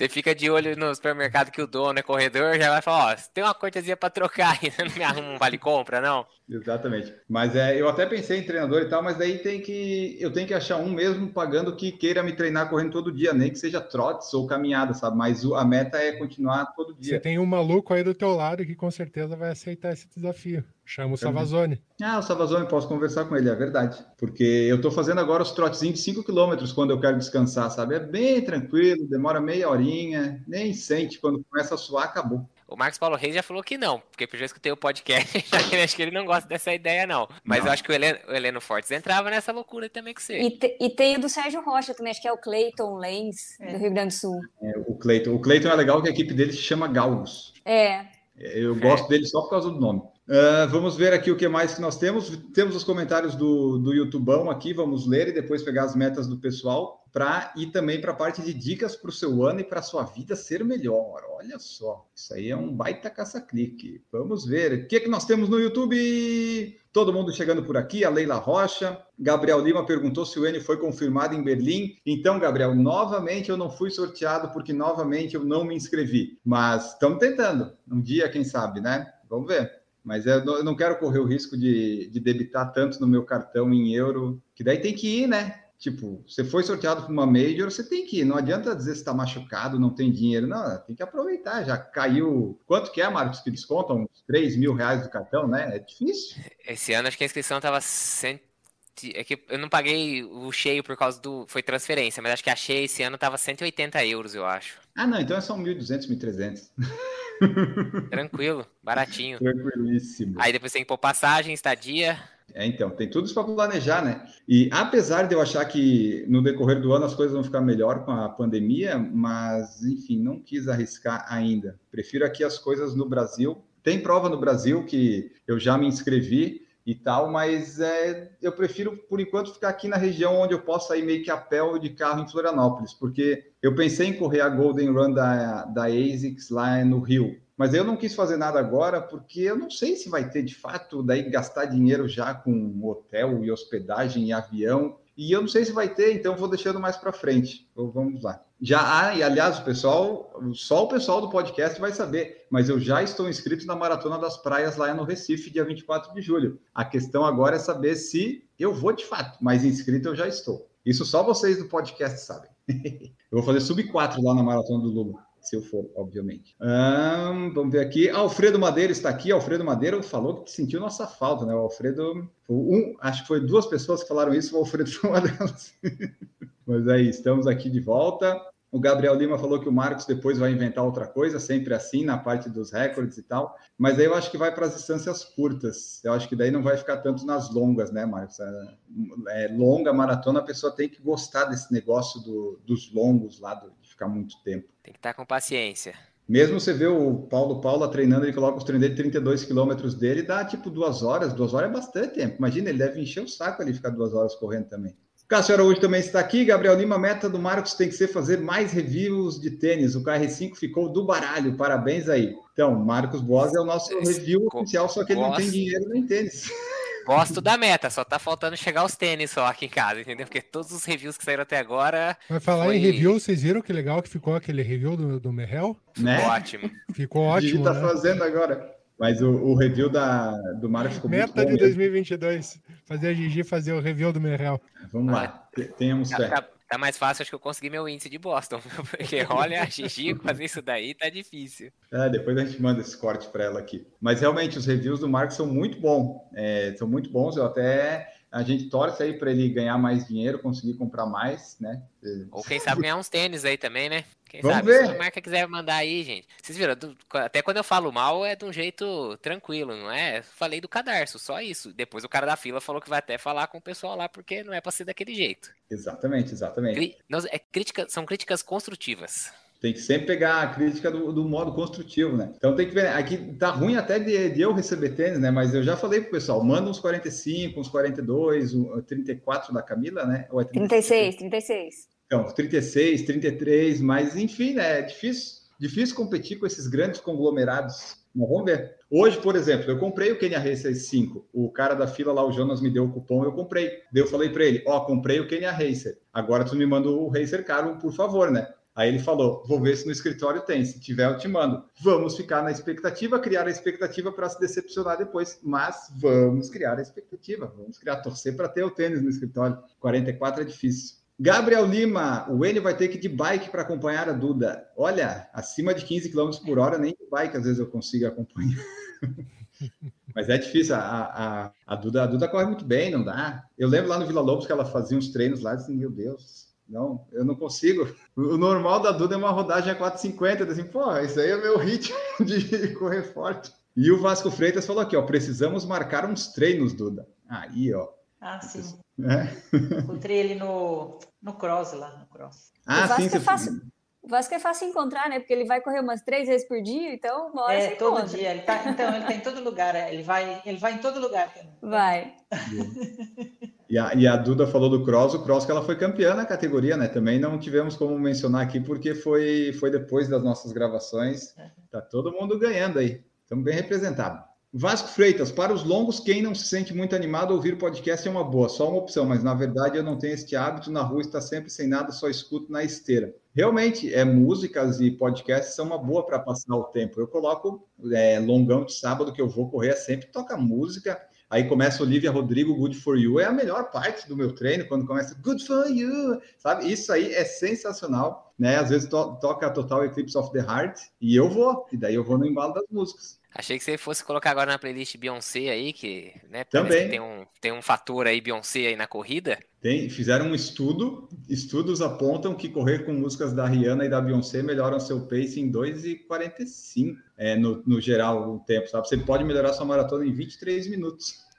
Você fica de olho no supermercado que o dono é corredor, já vai falar, ó, você tem uma cortesia pra trocar aí, você não me arruma um vale-compra, não? Exatamente. Mas é, eu até pensei em treinador e tal, mas daí tem que eu tenho que achar um mesmo pagando que queira me treinar correndo todo dia, nem que seja trotes ou caminhada, sabe? Mas a meta é continuar todo Você dia. tem um maluco aí do teu lado que com certeza vai aceitar esse desafio. Chama o Savazone. Ah, o Savazone, posso conversar com ele, é verdade. Porque eu tô fazendo agora os trotezinhos de 5 km quando eu quero descansar, sabe? É bem tranquilo, demora meia horinha, nem sente. Quando começa a suar, acabou. O Marcos Paulo Reis já falou que não, porque eu já escutei o podcast, acho que ele não gosta dessa ideia, não. Mas Não. eu acho que o Heleno, o Heleno Fortes entrava nessa loucura também com você. E, te- e tem o do Sérgio Rocha também, acho que é o Cleiton Lenz, É. do Rio Grande do Sul. É, o Cleiton. O Cleiton é legal que a equipe dele se chama Galgos. É, Eu gosto dele só por causa do nome. Ah, vamos ver aqui o que mais que nós temos. Temos os comentários do, do YouTubão aqui, vamos ler e depois pegar as metas do pessoal para ir também para a parte de dicas para o seu ano e para a sua vida ser melhor. Olha só, isso aí é um baita caça-clique. Vamos ver. O que, que nós temos no YouTube? Todo mundo chegando por aqui, a Leila Rocha. Gabriel Lima perguntou se o N foi confirmado em Berlim. Então, Gabriel, novamente eu não fui sorteado porque novamente eu não me inscrevi. Mas estamos tentando. Um dia, quem sabe, né? Vamos ver. Mas eu não- quero correr o risco de, de debitar tanto no meu cartão em euro, que daí tem que ir, né? Tipo, você foi sorteado para uma Major, você tem que ir. Não adianta dizer se está machucado, não tem dinheiro. Não, tem que aproveitar. Já caiu. Quanto que é, Marcos, que descontam? Uns 3 mil reais do cartão, né? É difícil. Esse ano acho que a inscrição tava cento... É que eu não paguei o cheio por causa do... Foi transferência, mas acho que a cheia esse ano tava 180 euros, eu acho. Ah, não, então é só 1.200, 1.300. Tranquilo, baratinho. Tranquilíssimo. Aí depois tem que pôr passagem, estadia. É, então, tem tudo isso para planejar, né? E apesar de eu achar que no decorrer do ano as coisas vão ficar melhor com a pandemia, mas, enfim, não quis arriscar ainda. Prefiro aqui as coisas no Brasil. Tem prova no Brasil que eu já me inscrevi e tal, mas é, eu prefiro, por enquanto, ficar aqui na região onde eu possa ir meio que a pé ou de carro em Florianópolis, porque eu pensei em correr a Golden Run da, da ASICS lá no Rio, mas eu não quis fazer nada agora, porque eu não sei se vai ter de fato, daí gastar dinheiro já com hotel e hospedagem e avião. E eu não sei se vai ter, então vou deixando mais para frente. Então, vamos lá. Já há, e aliás, o pessoal, só o pessoal do podcast vai saber, mas eu já estou inscrito na Maratona das Praias lá no Recife, dia 24 de julho. A questão agora é saber se eu vou de fato, mas inscrito eu já estou. Isso só vocês do podcast sabem. eu vou fazer sub 4 lá na Maratona do Lula se eu for, obviamente. Hum, vamos ver aqui. Alfredo Madeira está aqui. Alfredo Madeira falou que sentiu nossa falta, né? O Alfredo, um, acho que foi duas pessoas que falaram isso. O Alfredo foi uma delas. Mas aí, estamos aqui de volta. O Gabriel Lima falou que o Marcos depois vai inventar outra coisa, sempre assim, na parte dos recordes e tal. Mas aí eu acho que vai para as distâncias curtas. Eu acho que daí não vai ficar tanto nas longas, né, Marcos? É, é, longa maratona, a pessoa tem que gostar desse negócio do, dos longos lá, do, de ficar muito tempo. Tem que estar com paciência. Mesmo você vê o Paulo Paula treinando, ele coloca os treinos dele 32 quilômetros dele, dá tipo duas horas. Duas horas é bastante tempo. Imagina, ele deve encher o saco ali ficar duas horas correndo também. Cássio Araújo também está aqui. Gabriel Lima, meta do Marcos tem que ser fazer mais reviews de tênis. O KR5 ficou do baralho. Parabéns aí. Então, Marcos Boas é o nosso review oficial, só que ele não tem dinheiro nem tênis. Gosto da meta, só tá faltando chegar os tênis só aqui em casa, entendeu? Porque todos os reviews que saíram até agora. Vai falar foi... em review, vocês viram que legal que ficou aquele review do, do Merrell? Né? Ficou ótimo. Ficou ótimo. tá né? fazendo agora. Mas o, o, review da, do Mario ficou Meta muito bom. Meta de 2022. Fazer a Gigi fazer o review do Merrell. Vamos lá. Tenhamos fé. Tá, tá, mais fácil, acho que eu consegui meu índice de Boston. Porque olha, a Gigi fazer isso daí tá difícil. É, depois a gente manda esse corte para ela aqui. Mas realmente, os reviews do Marcos são muito bons. É, são muito bons. Eu até a gente torce aí para ele ganhar mais dinheiro, conseguir comprar mais, né? Ou quem sabe ganhar uns tênis aí também, né? Quem Vamos sabe? ver. Se a marca quiser mandar aí, gente. Vocês viram, até quando eu falo mal é de um jeito tranquilo, não é? Falei do cadarço, só isso. Depois o cara da fila falou que vai até falar com o pessoal lá, porque não é para ser daquele jeito. Exatamente, exatamente. Cri... é crítica... São críticas construtivas. Tem que sempre pegar a crítica do, do, modo construtivo, né? Então tem que ver. Aqui tá ruim até de, de, eu receber tênis, né? Mas eu já falei pro pessoal: manda uns 45, uns 42, um, 34 da Camila, né? Ou é 36, 36. Então, 36, 33, mas enfim, né? É difícil, difícil competir com esses grandes conglomerados. Mas vamos ver. Hoje, por exemplo, eu comprei o Kenya Racer 5. O cara da fila lá, o Jonas, me deu o cupom, eu comprei. Daí eu falei para ele: Ó, oh, comprei o Kenya Racer. Agora tu me manda o Racer caro, por favor, né? Aí ele falou: vou ver se no escritório tem. Se tiver, eu te mando. Vamos ficar na expectativa, criar a expectativa para se decepcionar depois. Mas vamos criar a expectativa. Vamos criar, torcer para ter o tênis no escritório. 44 é difícil. Gabriel Lima, o Enio vai ter que ir de bike para acompanhar a Duda. Olha, acima de 15 km por hora, nem de bike às vezes eu consigo acompanhar. Mas é difícil, a, a, a, Duda, a Duda corre muito bem, não dá. Eu lembro lá no Vila Lobos que ela fazia uns treinos lá, assim, meu Deus, não, eu não consigo. O normal da Duda é uma rodagem a 4,50. Assim, pô, isso aí é meu ritmo de correr forte. E o Vasco Freitas falou aqui, ó, precisamos marcar uns treinos, Duda. Aí, ó. Ah, sim. É. Encontrei ele no, no cross lá, no cross. Ah, o Vasco sim. É fácil, o Vasco é fácil encontrar, né? Porque ele vai correr umas três vezes por dia, então uma hora É, todo encontra. dia. Ele tá, então, ele tá em todo lugar. é, Ele vai, ele vai em todo lugar também. Vai. E a, e a Duda falou do cross, o cross que ela foi campeã na categoria, né? Também não tivemos como mencionar aqui, porque foi, foi depois das nossas gravações. Tá todo mundo ganhando aí. Estamos bem representados. Vasco Freitas, para os longos, quem não se sente muito animado, ouvir podcast é uma boa, só uma opção, mas na verdade eu não tenho este hábito, na rua está sempre sem nada, só escuto na esteira. Realmente, é, músicas e podcasts são uma boa para passar o tempo. Eu coloco é, longão de sábado que eu vou correr, sempre toca música, Aí começa Olivia Rodrigo, Good For You. É a melhor parte do meu treino, quando começa Good For You, sabe? Isso aí é sensacional, né? Às vezes to toca Total Eclipse of the Heart e eu vou, e daí eu vou no embalo das músicas. Achei que você fosse colocar agora na playlist Beyoncé aí, que, né, Também. Que tem, um, tem um fator aí Beyoncé aí na corrida. Tem, fizeram um estudo, estudos apontam que correr com músicas da Rihanna e da Beyoncé melhoram seu pace em 2,45 é, no, no geral o tempo, sabe? Você pode melhorar sua maratona em 23 minutos.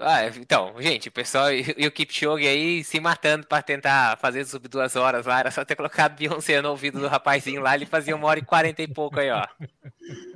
Ah, então, gente, o pessoal e o Kipchoge aí se matando para tentar fazer sub duas horas lá, era só ter colocado Beyoncé no ouvido do rapazinho lá, ele fazia uma hora e quarenta e pouco aí, ó.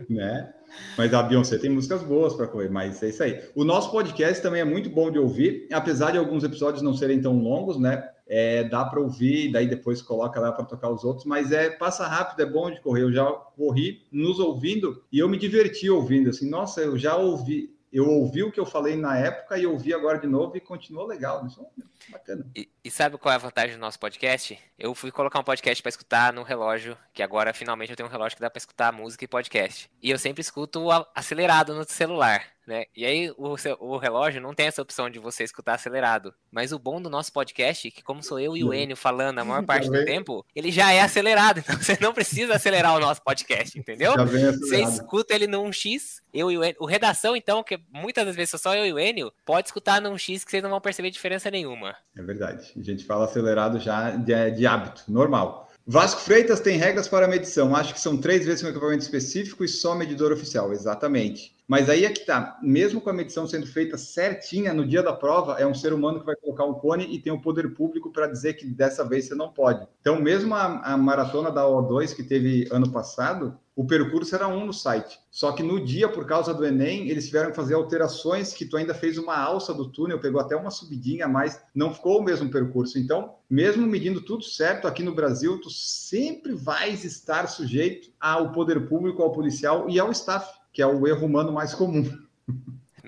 Né? Mas a Beyoncé tem músicas boas para correr, mas é isso aí. O nosso podcast também é muito bom de ouvir, apesar de alguns episódios não serem tão longos, né? É, dá para ouvir, daí depois coloca lá para tocar os outros, mas é passa rápido, é bom de correr. Eu já corri nos ouvindo e eu me diverti ouvindo, assim, nossa, eu já ouvi, eu ouvi o que eu falei na época e ouvi agora de novo e continuou legal. Isso é bacana. E, e, sabe qual é a vantagem do nosso podcast? Eu fui colocar um podcast para escutar no relógio, que agora finalmente eu tenho um relógio que dá para escutar música e podcast. E eu sempre escuto acelerado no celular. Né? E aí o, o, relógio não tem essa opção de você escutar acelerado. Mas o bom do nosso podcast é que, como sou eu e o Enio falando a maior parte do tempo, ele já é acelerado. Então você não precisa acelerar o nosso podcast, entendeu? Você escuta ele num X, eu e o Enio. O redação, então, que muitas das vezes sou só eu e o Enio, pode escutar num X que vocês não vão perceber diferença nenhuma. É verdade. A gente fala acelerado já de, de hábito, normal. Vasco Freitas tem regras para medição. Acho que são três vezes um equipamento específico e só medidor oficial. Exatamente. Mas aí é que tá. Mesmo com a medição sendo feita certinha no dia da prova, é um ser humano que vai colocar um cone e tem o poder público para dizer que dessa vez você não pode. Então, mesmo a, a maratona da O2 que teve ano passado, o percurso era um no site. Só que no dia, por causa do Enem, eles tiveram que fazer alterações que tu ainda fez uma alça do túnel, pegou até uma subidinha a mais, não ficou o mesmo percurso. Então, mesmo medindo tudo certo aqui no Brasil, tu sempre vais estar sujeito ao poder público, ao policial e ao staff, que é o erro humano mais comum.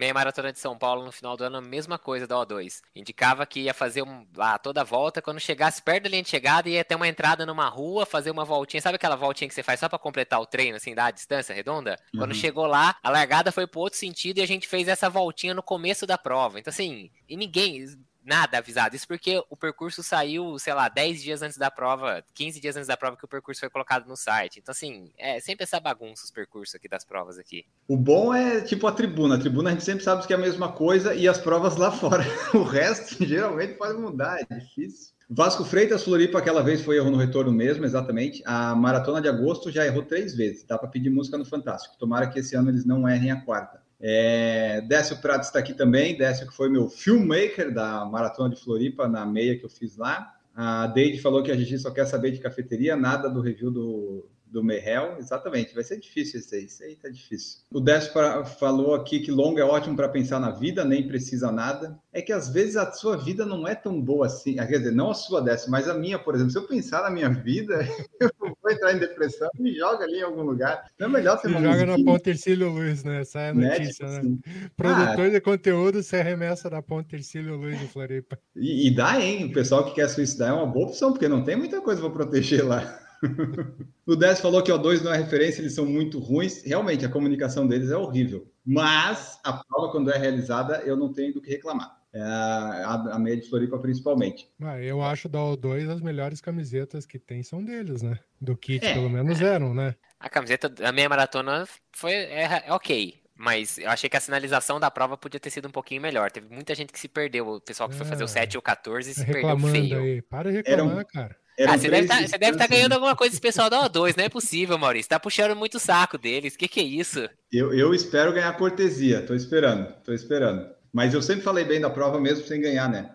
Meia Maratona de São Paulo no final do ano, a mesma coisa da O2. Indicava que ia fazer um, lá toda a volta, quando chegasse perto da linha de chegada, ia ter uma entrada numa rua, fazer uma voltinha. Sabe aquela voltinha que você faz só para completar o treino, assim, dar a distância redonda? Uhum. Quando chegou lá, a largada foi pro outro sentido e a gente fez essa voltinha no começo da prova. Então, assim, e ninguém nada avisado. Isso porque o percurso saiu, sei lá, 10 dias antes da prova, 15 dias antes da prova que o percurso foi colocado no site. Então, assim, é sempre essa bagunça os percursos aqui das provas aqui. O bom é tipo a tribuna. A tribuna a gente sempre sabe que é a mesma coisa e as provas lá fora. O resto geralmente pode mudar, é difícil. Vasco Freitas, Floripa, aquela vez foi erro no retorno mesmo, exatamente. A maratona de agosto já errou três vezes. Dá para pedir música no Fantástico. Tomara que esse ano eles não errem a quarta. É, Décio Prato está aqui também. Décio, que foi meu filmmaker da Maratona de Floripa, na meia que eu fiz lá. A Deide falou que a Gigi só quer saber de cafeteria, nada do review do, do Merrell, exatamente, vai ser difícil isso aí, isso aí tá difícil. O Décio falou aqui que longo é ótimo para pensar na vida, nem precisa nada. É que às vezes a sua vida não é tão boa assim, quer dizer, não a sua Décio, mas a minha, por exemplo, se eu pensar na minha vida, eu vou entrar em depressão, me joga ali em algum lugar. Não é melhor você joga na ponte Ercílio Luiz, né? Essa é a notícia, né? Tipo assim. Produtor ah, de conteúdo se arremessa da ponte Ercílio Luiz de Floripa. E, e dá, hein? O pessoal que quer suicidar é uma boa opção, porque não tem muita coisa para proteger lá. o Décio falou que o O2 não é referência, eles são muito ruins. Realmente, a comunicação deles é horrível. Mas a prova, quando é realizada, eu não tenho do que reclamar. É a, a meia de Floripa, principalmente. Ah, eu acho da O2 as melhores camisetas que tem são deles, né? Do kit, é. pelo menos eram, né? A camiseta da meia maratona foi é, é ok. Mas eu achei que a sinalização da prova podia ter sido um pouquinho melhor. Teve muita gente que se perdeu. O pessoal que foi fazer o 7 é. e o 14 se perdeu feio. Aí. Para de reclamar, um... cara. Ah, você deve tá, estar tá ganhando alguma coisa desse pessoal da O2, não é possível, Maurício. Tá puxando muito o saco deles. O que, que é isso? Eu, eu espero ganhar cortesia, tô esperando, tô esperando. Mas eu sempre falei bem da prova mesmo sem ganhar, né?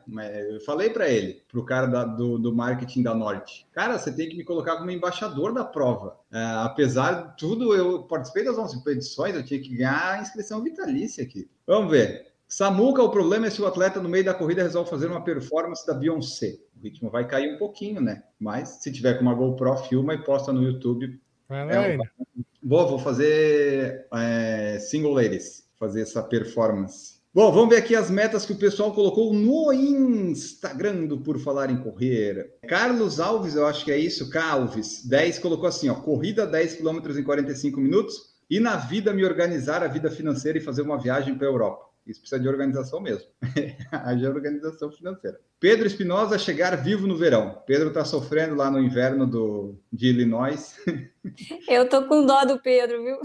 Eu falei para ele, para o cara da, do, do marketing da Norte, cara, você tem que me colocar como embaixador da prova. É, apesar de tudo, eu participei das 11 edições, eu tinha que ganhar a inscrição vitalícia aqui. Vamos ver. Samuca, o problema é se o atleta no meio da corrida resolve fazer uma performance da Beyoncé. O ritmo vai cair um pouquinho, né? Mas se tiver com uma GoPro, filma e posta no YouTube. Lá, é, vou, vou fazer é, single ladies, fazer essa performance. Bom, vamos ver aqui as metas que o pessoal colocou no Instagram do Por Falar em Correr. Carlos Alves, eu acho que é isso, Calves, 10, colocou assim, ó, corrida 10 km em 45 minutos e na vida me organizar a vida financeira e fazer uma viagem para a Europa. Isso precisa de organização mesmo. Haja organização financeira. Pedro Espinosa chegar vivo no verão. Pedro está sofrendo lá no inverno do, de Illinois. Eu tô com dó do Pedro, viu?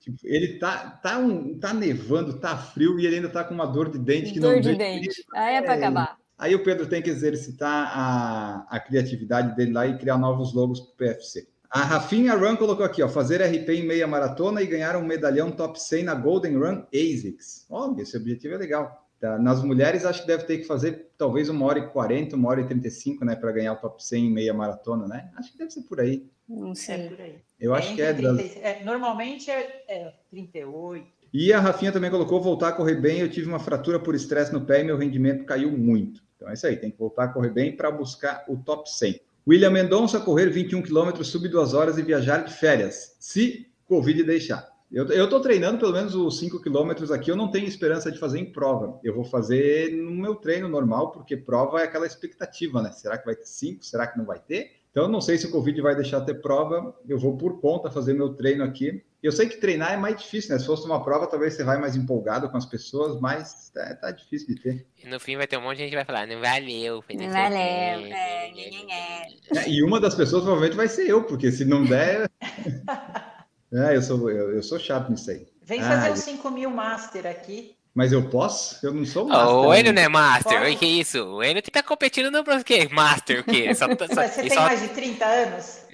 Tipo, ele tá, tá, um, tá nevando, tá frio e ele ainda tá com uma dor de dente que dor não de dente. Aí é para acabar. Aí o Pedro tem que exercitar a, a criatividade dele lá e criar novos logos para o PFC. A Rafinha Run colocou aqui, ó, fazer RP em meia maratona e ganhar um medalhão top 100 na Golden Run ASICS. Ó, esse objetivo é legal. Tá? Nas mulheres, acho que deve ter que fazer talvez uma hora e 40, uma hora e 35, né, para ganhar o top 100 em meia maratona, né? Acho que deve ser por aí. Não sei. É por aí. Eu é acho que é, 30, das... é, Normalmente é, é 38. E a Rafinha também colocou voltar a correr bem. Eu tive uma fratura por estresse no pé e meu rendimento caiu muito. Então é isso aí, tem que voltar a correr bem para buscar o top 100. William Mendonça correr 21 quilômetros, sub duas horas e viajar de férias, se Covid deixar. Eu estou treinando pelo menos os 5 quilômetros aqui, eu não tenho esperança de fazer em prova. Eu vou fazer no meu treino normal, porque prova é aquela expectativa, né? Será que vai ter 5? Será que não vai ter? Então, não sei se o Covid vai deixar ter prova. Eu vou por conta fazer meu treino aqui. Eu sei que treinar é mais difícil, né? Se fosse uma prova, talvez você vai mais empolgado com as pessoas, mas tá, tá difícil de ter. E no fim vai ter um monte de gente que vai falar, não valeu. Não valeu, é, é, E uma das pessoas provavelmente vai ser eu, porque se não der... é, eu sou, eu, eu, sou chato nisso aí. Vem fazer ah, os 5 mil master aqui. Mas eu posso? Eu não sou master. Oh, o Enio não é master. Oi, que isso? O Enio tá competindo no quê? Master, o quê? Só, só, Você tem só... mais de 30 anos?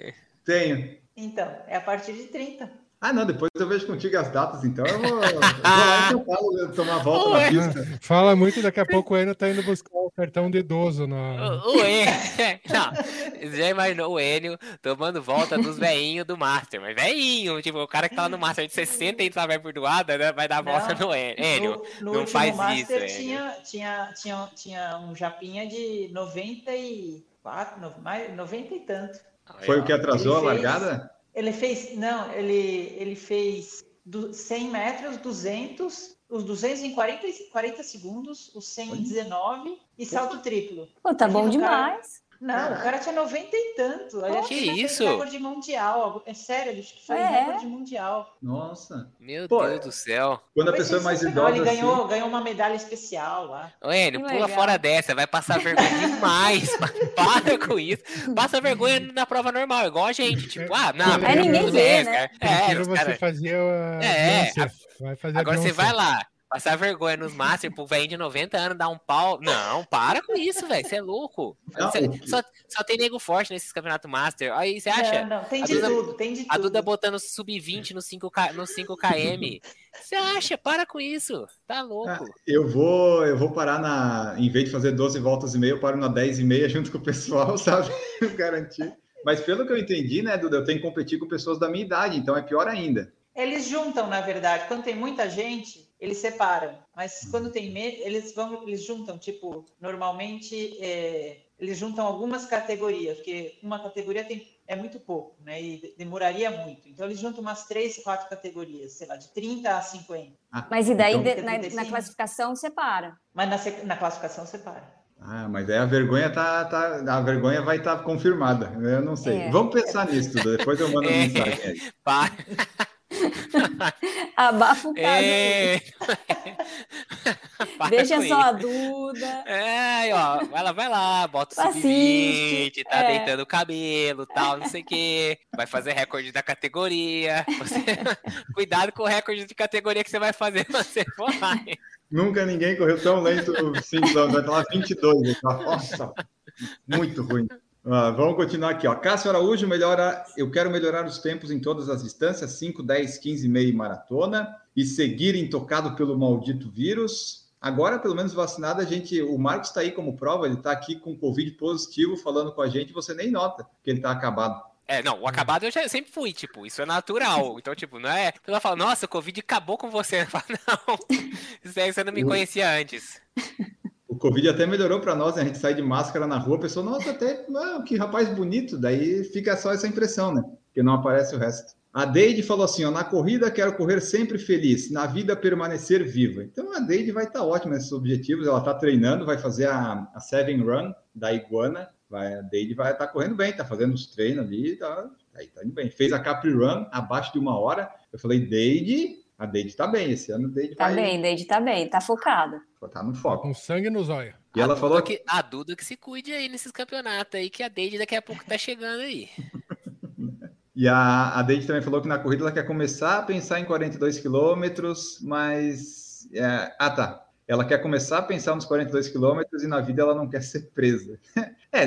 Tenho. Então, é a partir de 30. Ah, não, depois eu vejo contigo as datas, então eu vou, eu vou lá em São Paulo tomar volta na pista. Fala muito, daqui a pouco o Enio tá indo buscar o cartão de idoso. Na... O, o Enio, não, já imaginou o Enio tomando volta dos veinhos do Master, mas veinho, tipo, o cara que tá lá no Master de 60 e tá vai perdoada, né, vai dar volta no Enio. No, no não faz Master isso, tinha, tinha, tinha, tinha um japinha de 94, no, mais, 90 e tanto. Foi o que atrasou Ele a fez- largada? Ele fez, não, ele, ele fez do 100 metros, 200, os 200 em 40, e 40 segundos, os 100 em 19 e salto triplo. Pô, tá bom Imagina demais. Não, o cara tinha 90 e tanto. Ele acho Que fez isso? recorde mundial. É sério, ele acho que foi É. recorde mundial. Nossa. Meu Pô, Deus do céu. Quando a pessoa é mais idosa Ele assim, ganhou, ganhou uma medalha especial lá. Enio, Que pula legal. fora dessa, vai passar vergonha demais. Para com isso. Passa vergonha na prova normal, igual a gente. Tipo, ah, não, É, ninguém vê, né? cara. É, você cara- fazer a É, Beyoncé. Vai fazer a Agora você Beyoncé. vai lá, passar vergonha nos Master pro velho de 90 anos, dar um pau. Não, para com isso, velho. Você é louco. Não, Cê- só, só tem nego forte nesses campeonatos Master. Aí você acha? Não, não, tem A de Duda- tudo, tem de tudo. A Duda botando sub-20 no 5K, no 5KM. Você acha? Para com isso. Tá Ah, louco. eu vou, eu vou parar na. Em vez de fazer 12 voltas e meia, eu paro na 10 e meia junto com o pessoal, sabe? Garantir. Mas pelo que eu entendi, né, Duda, eu tenho que competir com pessoas da minha idade, então é pior ainda. Eles juntam, na verdade. Quando tem muita gente, eles separam. Mas quando tem me... eles vão, eles juntam. Tipo, normalmente é, eles juntam algumas categorias, porque uma categoria tem é muito pouco, né? E de- demoraria muito. Então eles juntam umas três, quatro categorias, sei lá, de 30 a 50. Mas e daí, Então- de- na, na classificação, separa. Mas na, na classificação separa. Ah, mas aí a vergonha tá, tá a vergonha vai estar confirmada. Eu não sei. É. Vamos pensar nisso, Duda. Depois eu mando É. mensagem aí. Abafa o caso. É. Deixa só a. Duda. É, ó, vai lá, vai lá, bota o Assiste, sub-20, tá é. deitando o cabelo, tal, não sei o quê. Vai fazer recorde da categoria. Você- Cuidado com o recorde de categoria que você vai fazer quando você for lá. Nunca ninguém correu tão lento 5 km, vai estar lá 22. eu falo, Nossa, muito ruim. Ah, vamos continuar aqui, ó. Cássio Araújo melhora. Eu quero melhorar os tempos em todas as distâncias: 5, 10, 15, meia e maratona, e seguir intocado pelo maldito vírus. Agora, pelo menos vacinado, a gente. O Marcos está aí como prova, ele está aqui com Covid positivo falando com a gente, você nem nota que ele está acabado. É, não, o acabado eu já sempre fui, tipo, isso é natural. Então, tipo, não é. Ela fala, nossa, o Covid acabou com você. Eu falo, não, isso aí você não me conhecia antes. Covid até melhorou para nós, né? A gente sai de máscara na rua, a pessoa, nossa, até ah, que rapaz bonito. Daí fica só essa impressão, né? Porque não aparece o resto. A Deide falou assim: ó, na corrida quero correr sempre feliz, na vida permanecer viva. Então a Deide vai estar ótima nesses objetivos. Ela está treinando, vai fazer a, a Seven Run da Iguana. Vai, a Deide vai estar correndo bem, tá fazendo os treinos ali, tá, aí tá indo bem. Fez a Capri Run abaixo de uma hora. Eu falei, Deide, a Deide tá bem. Esse ano a Deide Tá vai bem, Deide tá bem, tá focada. tá no foco. Com sangue nos olhos. E ela A falou Duda que que a Duda que se cuide aí nesses campeonatos aí, que a Deide daqui a pouco tá chegando aí. E a, a Deide também falou que na corrida ela quer começar a pensar em 42 quilômetros, mas. é, ah, tá. Ela quer começar a pensar nos 42 quilômetros e na vida ela não quer ser presa. É,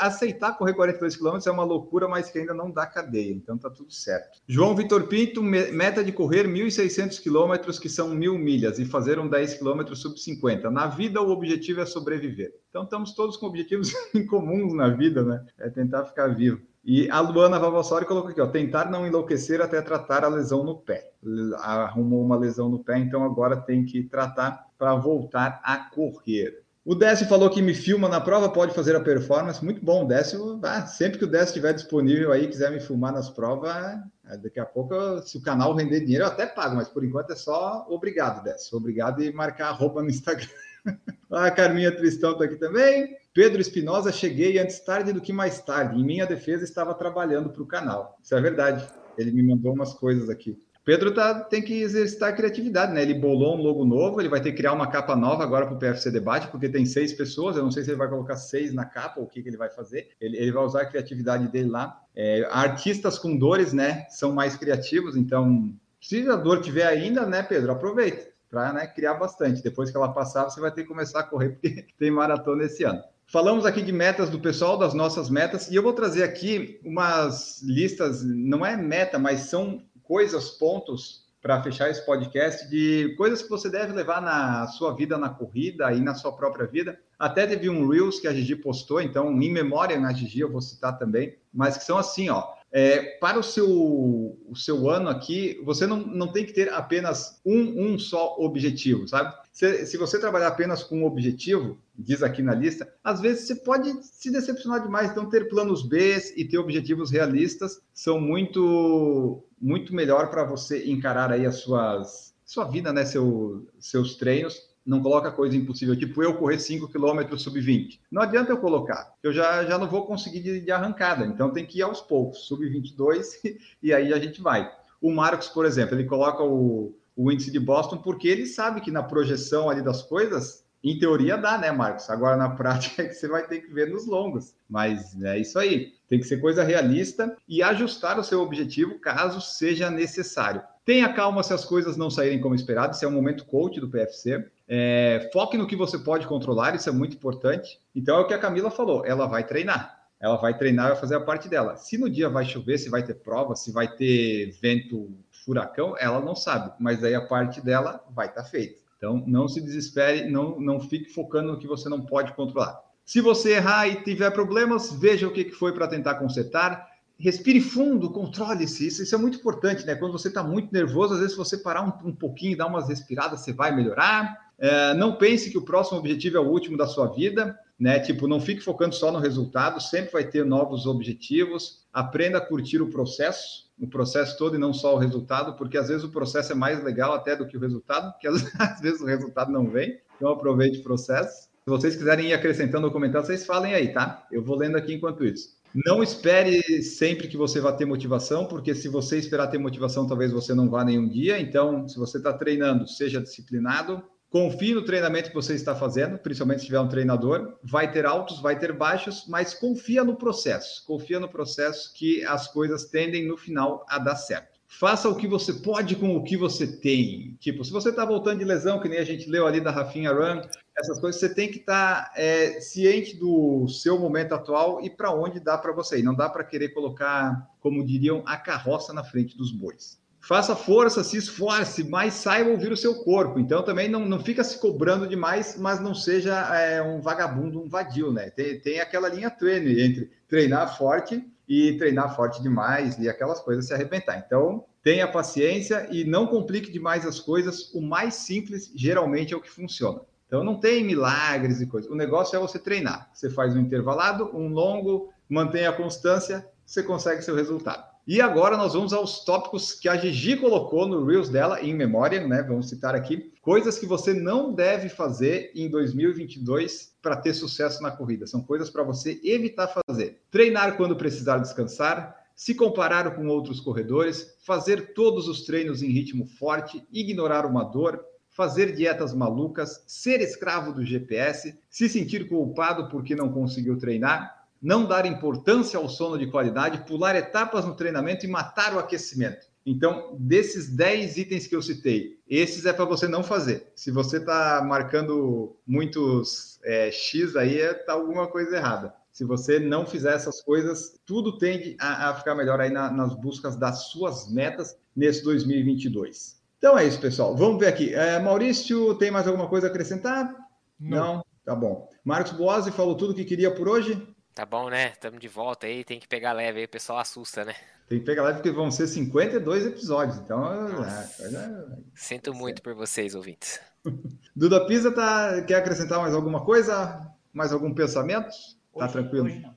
aceitar correr 42 quilômetros é uma loucura, mas que ainda não dá cadeia, então tá tudo certo. João Vitor Pinto, me- meta de correr 1.600 quilômetros, que são mil milhas, e fazer um 10 quilômetros sub 50. Na vida, o objetivo é sobreviver. Então estamos todos com objetivos em comuns na vida, né? É tentar ficar vivo. E a Luana Vavassori colocou aqui, ó, tentar não enlouquecer até tratar a lesão no pé. Arrumou uma lesão no pé, então agora tem que tratar para voltar a correr. O Décio falou que me filma na prova, pode fazer a performance. Muito bom, Décio. ah, sempre que o Décio estiver disponível aí, quiser me filmar nas provas, ah, daqui a pouco, se o canal render dinheiro, eu até pago, mas por enquanto é só obrigado, Décio. Obrigado e marcar a roupa no Instagram. a Carminha Tristão está aqui também. Pedro Espinosa, cheguei antes tarde do que mais tarde. Em minha defesa, estava trabalhando para o canal. Isso é verdade. Ele me mandou umas coisas aqui. Pedro tá, tem que exercitar a criatividade, né? Ele bolou um logo novo, ele vai ter que criar uma capa nova agora para o PFC Debate, porque tem seis pessoas. Eu não sei se ele vai colocar seis na capa ou o que, que ele vai fazer. Ele, ele vai usar a criatividade dele lá. É, artistas com dores, né? São mais criativos, então, se a dor tiver ainda, né, Pedro? Aproveita para né, criar bastante. Depois que ela passar, você vai ter que começar a correr, porque tem maratona esse ano. Falamos aqui de metas do pessoal, das nossas metas, e eu vou trazer aqui umas listas, não é meta, mas são coisas, pontos para fechar esse podcast de coisas que você deve levar na sua vida na corrida e na sua própria vida. Até teve um Reels que a Gigi postou, então, em memória na Gigi, eu vou citar também, mas que são assim, ó. É, para o seu, o seu ano aqui, você não, não tem que ter apenas um, um só objetivo, sabe? Se, se você trabalhar apenas com um objetivo, diz aqui na lista, às vezes você pode se decepcionar demais. Então, ter planos B e ter objetivos realistas são muito, muito melhor para você encarar aí as suas sua vida, né? Seu, seus treinos não coloca coisa impossível, tipo eu correr 5 km sub 20. Não adianta eu colocar, eu já, já não vou conseguir de, de arrancada, então tem que ir aos poucos, sub 22, e aí a gente vai. O Marcos, por exemplo, ele coloca o, o índice de Boston porque ele sabe que na projeção ali das coisas, em teoria dá, né, Marcos? Agora na prática é que você vai ter que ver nos longos. Mas é isso aí. Tem que ser coisa realista e ajustar o seu objetivo caso seja necessário. Tenha calma se as coisas não saírem como esperado. Esse é o momento coach do PFC. É, foque no que você pode controlar, isso é muito importante. Então é o que a Camila falou, ela vai treinar. Ela vai treinar, vai fazer a parte dela. Se no dia vai chover, se vai ter prova, se vai ter vento, furacão, ela não sabe, mas aí a parte dela vai estar tá feita. Então não se desespere, não, não fique focando no que você não pode controlar. Se você errar e tiver problemas, veja o que foi para tentar consertar respire fundo, controle-se. Isso, isso, é muito importante, né? Quando você está muito nervoso, às vezes, se você parar um, um pouquinho e dar umas respiradas, você vai melhorar. É, não pense que o próximo objetivo é o último da sua vida, né? Tipo, não fique focando só no resultado, sempre vai ter novos objetivos. Aprenda a curtir o processo, o processo todo e não só o resultado, porque às vezes o processo é mais legal até do que o resultado, porque às, vezes o resultado não vem. Então aproveite o processo. Se vocês quiserem ir acrescentando no comentário, vocês falem aí, tá? Eu vou lendo aqui enquanto isso. Não espere sempre que você vá ter motivação, porque se você esperar ter motivação, talvez você não vá nenhum dia. Então, se você está treinando, seja disciplinado. Confie no treinamento que você está fazendo, principalmente se tiver um treinador. Vai ter altos, vai ter baixos, mas confia no processo. Confia no processo que as coisas tendem no final a dar certo. Faça o que você pode com o que você tem. Tipo, se você está voltando de lesão, que nem a gente leu ali da Rafinha Run, essas coisas, você tem que estar tá, é, ciente do seu momento atual e para onde dá para você. E não dá para querer colocar, como diriam, a carroça na frente dos bois. Faça força, se esforce, mas saiba ouvir o seu corpo. Então também não, não fica se cobrando demais, mas não seja é, um vagabundo, um vadio, né? Tem, tem aquela linha treine entre treinar forte e treinar forte demais e aquelas coisas se arrebentar. Então, tenha paciência e não complique demais as coisas. O mais simples geralmente é o que funciona. Então não tem milagres e coisas. O negócio é você treinar. Você faz um intervalado, um longo, mantém a constância, você consegue seu resultado. E agora nós vamos aos tópicos que a Gigi colocou no Reels dela, em memória, né? Vamos citar aqui. Coisas que você não deve fazer em 2022 para ter sucesso na corrida. São coisas para você evitar fazer. Treinar quando precisar descansar, se comparar com outros corredores, fazer todos os treinos em ritmo forte, ignorar uma dor, fazer dietas malucas, ser escravo do GPS, se sentir culpado porque não conseguiu treinar, não dar importância ao sono de qualidade, pular etapas no treinamento e matar o aquecimento. Então, desses 10 itens que eu citei, esses é para você não fazer. Se você está marcando muitos é, X aí, está alguma coisa errada. Se você não fizer essas coisas, tudo tende a, a ficar melhor aí na, nas buscas das suas metas nesse 2022. Então é isso, pessoal. Vamos ver aqui. É, Maurício, tem mais alguma coisa a acrescentar? Não. Não? Tá bom. Marcos Boazzi falou tudo que queria por hoje? Tá bom, né? Estamos de volta aí, tem que pegar leve aí, o pessoal assusta, né? Tem que pegar leve porque vão ser 52 episódios, então... É, é, Sinto muito por vocês, ouvintes. Duda Pisa, tá, quer acrescentar mais alguma coisa? Mais algum pensamento? Tá hoje, tranquilo? Hoje não.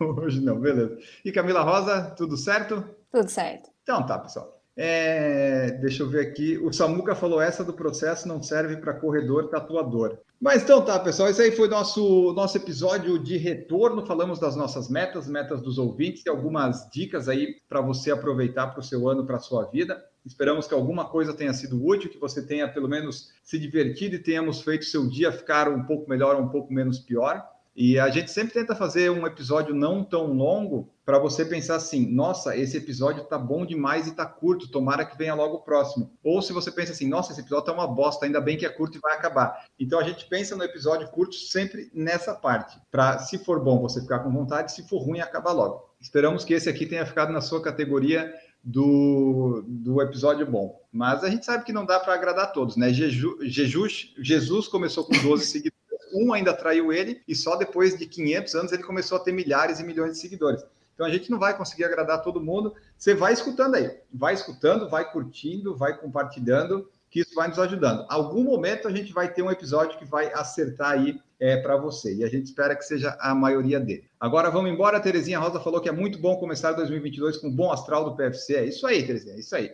hoje não, beleza. E Camila Rosa, tudo certo? Tudo certo. Então tá, pessoal. É, deixa eu ver aqui. O Samuca falou: essa do processo não serve para corredor tatuador. Mas então tá, pessoal. Esse aí foi nosso nosso episódio de retorno. Falamos das nossas metas, metas dos ouvintes e algumas dicas aí para você aproveitar para o seu ano, para a sua vida. Esperamos que alguma coisa tenha sido útil, que você tenha pelo menos se divertido e tenhamos feito seu dia ficar um pouco melhor, um pouco menos pior. E a gente sempre tenta fazer um episódio não tão longo para você pensar assim: nossa, esse episódio tá bom demais e tá curto, tomara que venha logo o próximo. Ou se você pensa assim: nossa, esse episódio tá uma bosta, ainda bem que é curto e vai acabar. Então a gente pensa no episódio curto sempre nessa parte, para se for bom você ficar com vontade, se for ruim acabar logo. Esperamos que esse aqui tenha ficado na sua categoria do, do episódio bom. Mas a gente sabe que não dá para agradar a todos, né? Jesus, Jesus começou com 12 seguidores, um ainda traiu ele, e só depois de 500 anos ele começou a ter milhares e milhões de seguidores. Então a gente não vai conseguir agradar todo mundo. Você vai escutando aí, vai escutando, vai curtindo, vai compartilhando, que isso vai nos ajudando. Algum momento a gente vai ter um episódio que vai acertar aí é, para você. E a gente espera que seja a maioria dele. Agora vamos embora. A Terezinha Rosa falou que é muito bom começar 2022 com um bom astral do PFC. É isso aí, Terezinha, é isso aí.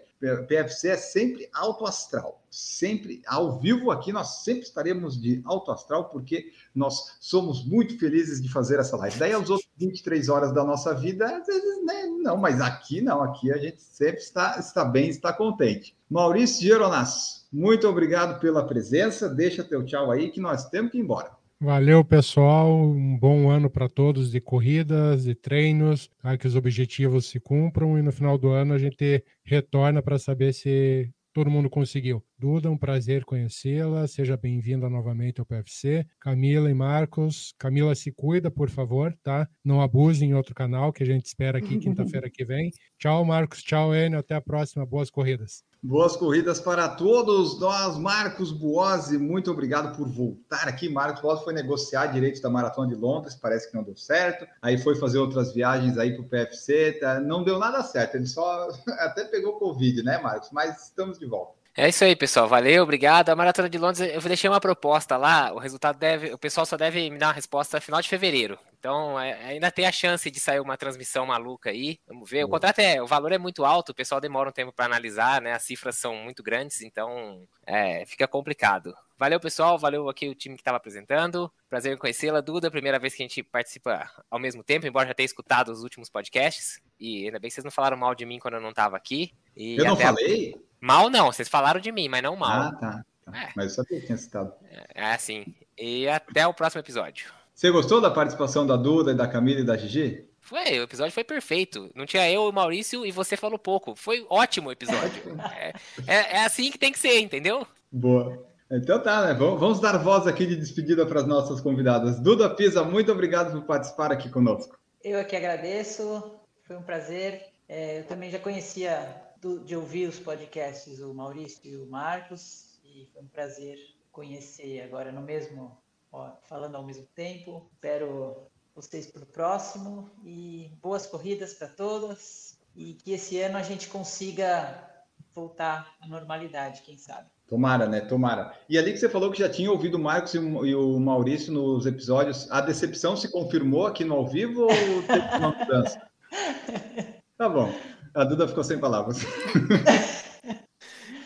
PFC é sempre alto astral. Sempre ao vivo aqui, nós sempre estaremos de alto astral, porque nós somos muito felizes de fazer essa live. Daí, aos outros 23 horas da nossa vida, às vezes, né? Não, mas aqui não, aqui a gente sempre está, está bem, está contente. Maurício Geronas, muito obrigado pela presença. Deixa teu tchau aí, que nós temos que ir embora. Valeu, pessoal. Um bom ano para todos de corridas e treinos, tá? que os objetivos se cumpram e no final do ano a gente retorna para saber se todo mundo conseguiu. Duda, um prazer conhecê-la. Seja bem-vinda novamente ao PFC. Camila e Marcos. Camila, se cuida, por favor, tá? Não abuse em outro canal que a gente espera aqui quinta-feira que vem. Tchau, Marcos. Tchau, Enio. Até a próxima. Boas corridas. Boas corridas para todos nós, Marcos Buozzi. Muito obrigado por voltar aqui. Marcos Buozzi foi negociar direitos da Maratona de Londres, parece que não deu certo. Aí foi fazer outras viagens aí para o PFC, tá? não deu nada certo. Ele só até pegou Covid, né, Marcos? Mas estamos de volta. É isso aí, pessoal. Valeu, obrigado. A Maratona de Londres, eu deixei uma proposta lá. O resultado deve, o pessoal só deve me dar uma resposta no final de fevereiro. Então, é, ainda tem a chance de sair uma transmissão maluca aí. Vamos ver. O contrato é, o valor é muito alto, o pessoal demora um tempo para analisar, né? As cifras são muito grandes, então é, fica complicado. Valeu, pessoal. Valeu aqui o time que estava apresentando. Prazer em conhecê-la, Duda. Primeira vez que a gente participa ao mesmo tempo, embora já tenha escutado os últimos podcasts. E ainda bem que vocês não falaram mal de mim quando eu não estava aqui. E eu não falei? A... Mal não, vocês falaram de mim, mas não mal. Ah, tá. tá. É. Mas eu sabia que tinha citado. É, é assim. E até o próximo episódio. Você gostou da participação da Duda, da Camila e da Gigi? Foi, o episódio foi perfeito. Não tinha eu, o Maurício e você falou pouco. Foi ótimo o episódio. é, é, é, assim que tem que ser, entendeu? Boa. Então tá, né? Vamos dar voz aqui de despedida para as nossas convidadas. Duda Pisa, muito obrigado por participar aqui conosco. Eu aqui agradeço, foi um prazer. É, eu também já conhecia do, de ouvir os podcasts, o Maurício e o Marcos, e foi um prazer conhecer agora no mesmo, ó, falando ao mesmo tempo. Espero vocês para o próximo e boas corridas para todas e que esse ano a gente consiga voltar à normalidade, quem sabe. Tomara, né? Tomara. E ali que você falou que já tinha ouvido o Marcos e o Maurício nos episódios, a decepção se confirmou aqui no ao vivo ou teve uma mudança? Tá bom. A Duda ficou sem palavras.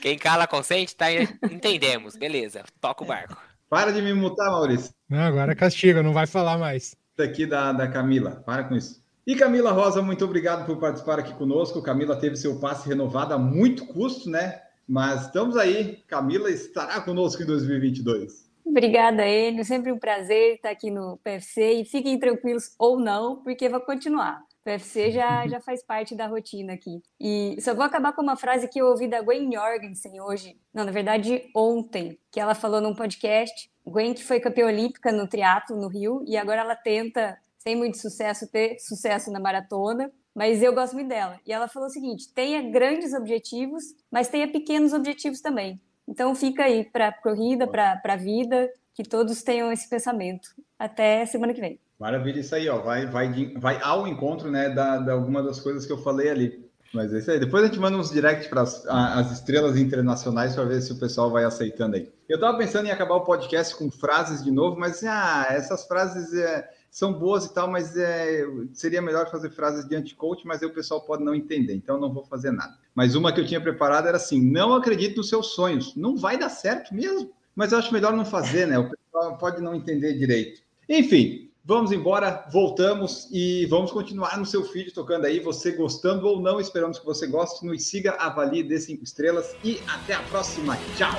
Quem cala consente, tá? Entendemos. Beleza, toca o barco. Para de me mutar, Maurício. Não, agora é castiga, não vai falar mais. Daqui da, da Camila. Para com isso. E Camila Rosa, muito obrigado por participar aqui conosco. Camila teve seu passe renovado a muito custo, né? Mas estamos aí. Camila estará conosco em 2022. Obrigada, Enio. Sempre um prazer estar aqui no PFC. E fiquem tranquilos ou não, porque vai continuar. O UFC já, já faz parte da rotina aqui. E só vou acabar com uma frase que eu ouvi da Gwen Jorgensen hoje, não, na verdade ontem, que ela falou num podcast. Gwen que foi campeã olímpica no triatlo no Rio e agora ela tenta, sem muito sucesso, ter sucesso na maratona. Mas eu gosto muito dela. E ela falou o seguinte: tenha grandes objetivos, mas tenha pequenos objetivos também. Então fica aí para corrida, para a vida, que todos tenham esse pensamento. Até semana que vem. Maravilha, isso aí, ó. Vai, vai, vai ao encontro, né, da, da alguma das coisas que eu falei ali. Mas é isso aí. Depois a gente manda uns direct para as estrelas internacionais para ver se o pessoal vai aceitando aí. Eu estava pensando em acabar o podcast com frases de novo, mas ah, essas frases é, são boas e tal, mas é, seria melhor fazer frases de anti-coach, mas aí o pessoal pode não entender, então não vou fazer nada. Mas uma que eu tinha preparado era assim: não acredite nos seus sonhos. Não vai dar certo mesmo. Mas eu acho melhor não fazer, né? O pessoal pode não entender direito. Enfim, Vamos embora, voltamos e vamos continuar no seu feed tocando aí. Você gostando ou não, esperamos que você goste. Nos siga, avalie, dê cinco estrelas e até a próxima. Tchau!